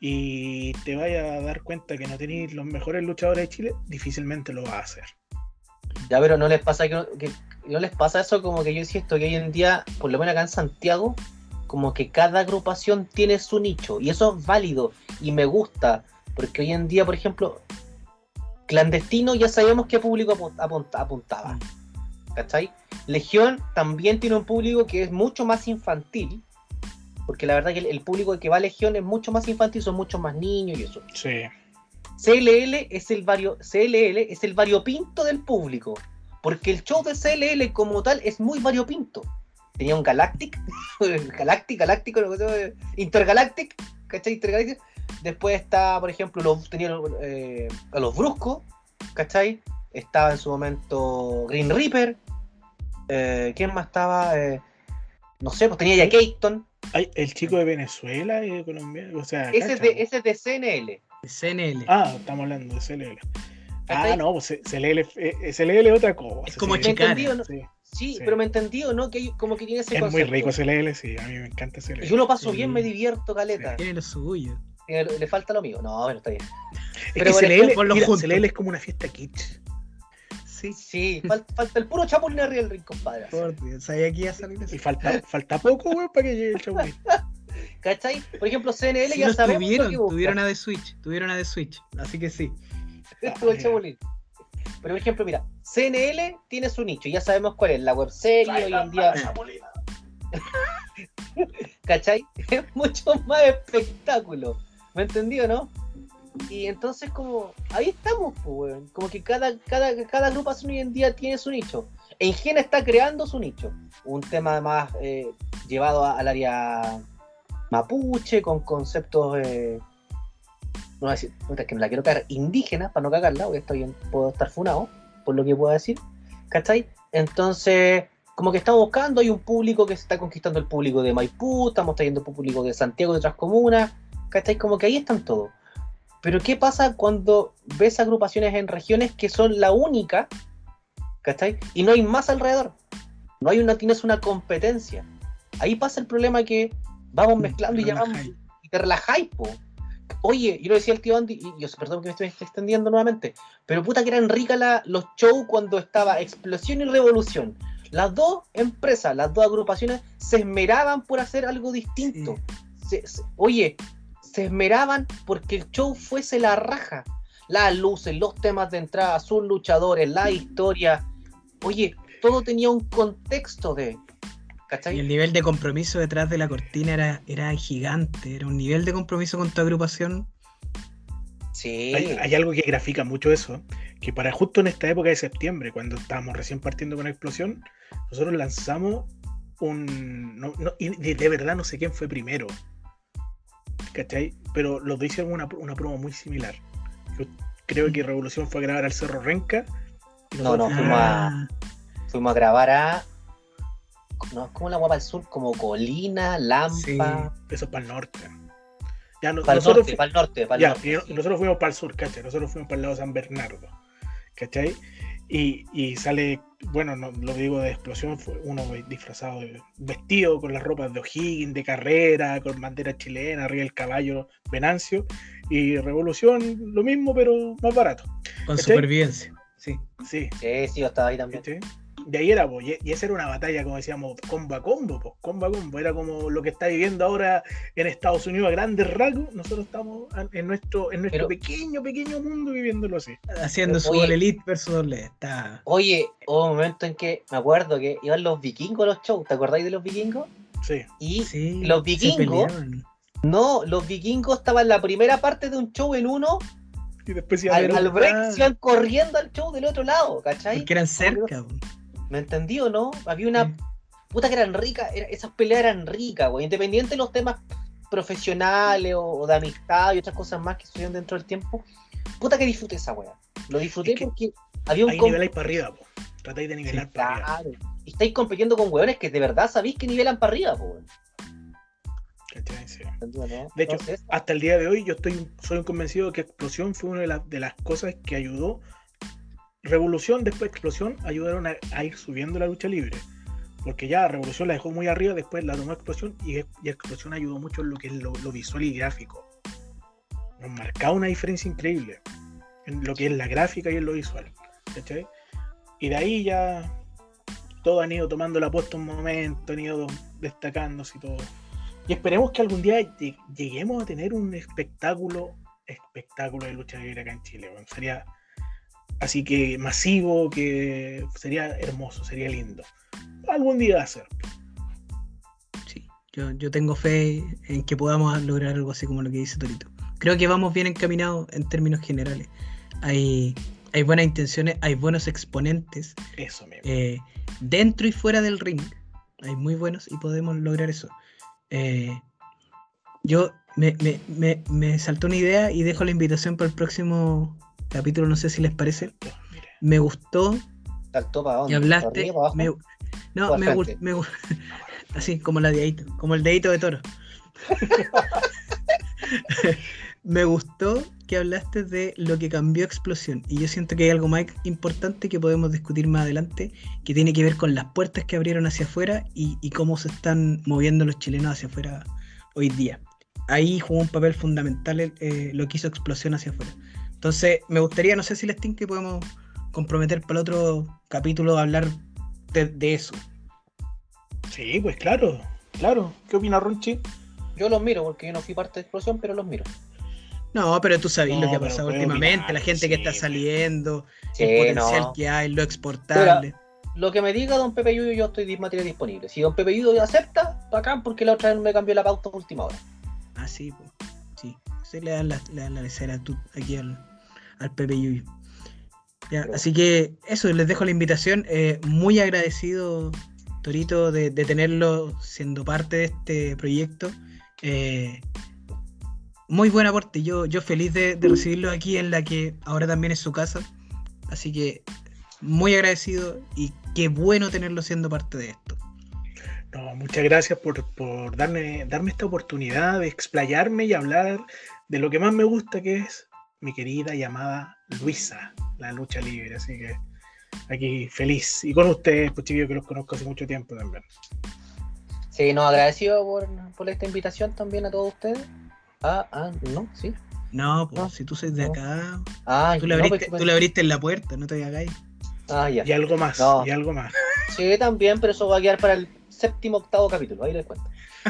y te vayas a dar cuenta que no tenéis los mejores luchadores de Chile, difícilmente lo vas a hacer. Ya, pero no les pasa que, que- no les pasa eso como que yo insisto que hoy en día, por lo menos acá en Santiago, como que cada agrupación tiene su nicho y eso es válido y me gusta porque hoy en día, por ejemplo, clandestino ya sabemos qué público apu- apunta- apuntaba, ¿cachai? Legión también tiene un público que es mucho más infantil, porque la verdad que el, el público que va a Legión es mucho más infantil, son mucho más niños y eso. Sí. CLL es el vario, CLL es el variopinto del público. Porque el show de CLL como tal es muy variopinto. Tenía un Galactic, Galactic, Galáctico, lo que sea, Intergalactic, ¿cachai? Intergalactic. Después está, por ejemplo, los, tenía eh, a los Bruscos, ¿cachai? Estaba en su momento Green Reaper. Eh, ¿Quién más estaba? Eh, no sé, pues tenía ya Keaton. Ay, el chico de Venezuela y de Colombia, o sea, Ese es, de, ese es de CNL. CNL. Ah, estamos hablando de CLL. Ah, no, pues CLL, eh, CLL es otra cosa. Es como sí. ¿Me Chicara. entendió, no? Sí. Sí, Sí. pero me entendió, ¿no? Que hay- como que tiene ese Es muy rico CLL, sí, a mí me encanta CLL. Yo lo paso Sí. bien, me divierto, caleta. Tiene lo suyo. Le falta lo mío. No, bueno, está bien. es pero que bueno, CLL, ponlo mira, junto. CLL es como una fiesta kitsch. Sí. Sí, falta, falta el puro chapulín arriba del ring, compadre. Por Dios, sabía que iba a salir. Y falta, falta poco, weón, para que llegue el chapulín. ¿Cachai? Por ejemplo, CNL Sí, ya sabemos tuvieron, lo que busca. tuvieron a de Switch, tuvieron a de Switch, así que sí. Estuvo el chapulín. Pero por ejemplo, mira, CNL tiene su nicho, ya sabemos cuál es, la web serie hoy en día, ¿cachai? Es mucho más espectáculo. ¿Me entendió, no? Y entonces como, ahí estamos, pues. Como que cada, cada, cada agrupación hoy en día tiene su nicho. Engine está creando su nicho. Un tema más eh, llevado al área mapuche, con conceptos, eh, no voy a decir, es que no la quiero cagar, indígenas, para no cagarla, porque estoy en- puedo estar funado, por lo que puedo decir, ¿cachai? Entonces, como que estamos buscando, hay un público que se está conquistando el público de Maipú, estamos trayendo público de Santiago de otras comunas, ¿cachai? Como que ahí están todos. Pero ¿qué pasa cuando ves agrupaciones en regiones que son la única, ¿cachai? Y no hay más alrededor. No hay una, tienes una competencia. Ahí pasa el problema que vamos mezclando y Relajáis. y te relajáis, po. Oye, yo lo decía el tío Andy, y yo perdón que me estoy extendiendo nuevamente, pero puta que eran ricas la- los shows cuando estaba Explosión y Revolución. Las dos empresas, las dos agrupaciones se esmeraban por hacer algo distinto. Se- se- oye, se esmeraban porque el show fuese la raja. Las luces, los temas de entrada, sus luchadores, la historia. Oye, todo tenía un contexto de. ¿Cachai? Y el nivel de compromiso detrás de la cortina era, era gigante, era un nivel de compromiso con tu agrupación. Sí. Hay, hay algo que grafica mucho eso, que para justo en esta época de septiembre, cuando estábamos recién partiendo con Explosión, nosotros lanzamos un... no- no- y de, de verdad no sé quién fue primero, ¿cachai? Pero los dos hicieron una, una promo muy similar. Yo creo que Revolución fue a grabar al Cerro Renca. No, no, fuimos a- Ah, Fuimos a grabar a. No, es como la guapa del sur, como Colina, Lampa. Eso es para el norte. Ya, no- Para el nosotros norte, para el norte, para el Ya, norte. y no- y nosotros fuimos para el sur, ¿cachai? Nosotros fuimos para el lado de San Bernardo, ¿cachai? Y, y sale, bueno, no, lo digo de explosión, fue uno disfrazado, de- vestido con las ropas de O'Higgins, de carrera, con bandera chilena, arriba del caballo Venancio, y Revolución, lo mismo, pero más barato, con ¿Cachai? supervivencia. Sí. sí. Sí, sí, yo estaba ahí también. ¿cachai? De ahí era, po, y, y esa era una batalla, como decíamos, combo a combo, po, combo a combo. Era como lo que está viviendo ahora en Estados Unidos a grandes rasgos. Nosotros estamos en- nuestro, en nuestro Pero- pequeño, pequeño mundo viviéndolo así. Haciendo su Oye. All Elite versus doble. Está. Oye, hubo un momento en que me acuerdo que iban los vikingos a los shows. ¿Te acordáis de los vikingos? Sí. Y Sí, los vikingos- no, los vikingos estaban en la primera parte de un show en uno. Y después Al, al break se iban corriendo al show del otro lado, ¿cachai? Porque eran cerca. po. ¿Me entendí o no? Había una Sí. puta que eran ricas, esas peleas eran ricas, güey. Independiente de los temas profesionales o, o de amistad y otras cosas más que sucedieron dentro del tiempo. Puta que disfruté esa weá. Lo disfruté Es que porque había un Ahí com- niveláis para arriba, po. Tratáis de nivelar para arriba. Claro. Y estáis compitiendo con weones que de verdad sabéis que nivelan para arriba, po. Sí. De hecho, hasta el día de hoy yo estoy soy un convencido de que Explosión fue una de, las- de las cosas que ayudó. Revolución, después Explosión, ayudaron a, ir subiendo la lucha libre. Porque ya Revolución la dejó muy arriba, después la tomó Explosión y, y Explosión ayudó mucho en lo que es lo, visual y gráfico. Nos marcaba una diferencia increíble en lo que es la gráfica y en lo visual. ¿cachai? Y de ahí ya todos han ido tomando la puesta un momento, han ido destacándose y todo. Y esperemos que algún día lleg- lleguemos a tener un espectáculo, espectáculo de lucha libre acá en Chile. Sería así que masivo, que sería hermoso, sería lindo. Algún día va a ser. Sí, yo, yo tengo fe en que podamos lograr algo así como lo que dice Torito. Creo que vamos bien encaminados en términos generales. Hay, hay buenas intenciones, hay buenos exponentes Eso mismo. eh, dentro y fuera del ring. Hay muy buenos y podemos lograr eso. Eh, yo me, me, me, me saltó una idea y dejo la invitación para el próximo capítulo, no sé si les parece. Me gustó saltó para dónde? y ¿Para hablaste. arriba, para abajo? me- no, ¿O al me, gu- me así como la dedito, como el dedito de toro. me gustó que hablaste de lo que cambió Explosión y yo siento que hay algo más importante que podemos discutir más adelante que tiene que ver con las puertas que abrieron hacia afuera y, y cómo se están moviendo los chilenos hacia afuera hoy día. Ahí jugó un papel fundamental eh, lo que hizo Explosión hacia afuera. Entonces, me gustaría, no sé si les que podemos comprometer para el otro capítulo hablar de, de eso. Sí, pues claro, claro. ¿Qué opina Ronchi? Yo los miro porque yo no fui parte de explosión, pero los miro. No, pero tú sabes No, lo que ha pasado últimamente, opinar, la gente que está pues. saliendo, Sí, el potencial no. que hay, lo exportable. Lo que me diga don Pepe Yuyo, yo estoy de materia disponible. Si don Pepe Yuyo acepta, bacán, porque la otra vez me cambió la pauta a última hora. Ah, sí, pues. Sí. Se le dan la, le dan la lecera tú- aquí al, al Pepe Yuyu. Ya, Pero- así que eso, les dejo la invitación. eh, muy agradecido Torito, de, de tenerlo siendo parte de este proyecto. Eh, muy buen aporte. Yo, yo feliz de, de recibirlo aquí en la que ahora también es su casa. Así que muy agradecido y qué bueno tenerlo siendo parte de esto. No, muchas gracias por, por darme, darme esta oportunidad de explayarme y hablar de lo que más me gusta, que es mi querida llamada Luisa, la lucha libre. Así que aquí feliz. Y con ustedes, pues chicos, que los conozco hace mucho tiempo también. Sí, no, agradecido por, por esta invitación también a todos ustedes. Ah, ah, no, sí. No, pues No, si tú sois de no. acá, Ah, tú le, no, abriste, pues, tú le abriste en la puerta, no te hagáis. Ah, ya. Y algo más, y algo más. Sí, también, pero eso va a quedar para el séptimo, octavo capítulo, ahí les cuento.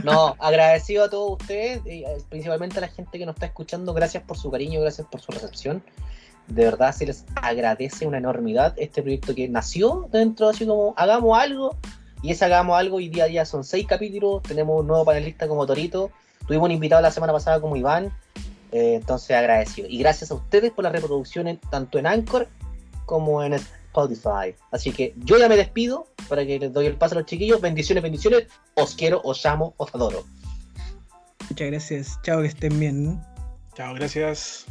No, agradecido a todos ustedes, y eh, principalmente a la gente que nos está escuchando, gracias por su cariño, gracias por su recepción. De verdad se les agradece una enormidad este proyecto que nació dentro así como hagamos algo, y ese hagamos algo y día a día son seis capítulos, tenemos un nuevo panelista como Torito, tuvimos un invitado la semana pasada como Iván, eh, entonces agradecido. Y gracias a ustedes por la reproducción en- tanto en Anchor como en Spotify. Así que yo ya me despido para que les doy el paso a los chiquillos. Bendiciones, bendiciones. Os quiero, os amo, os adoro. Muchas gracias. Chao, que estén bien. Chao, gracias.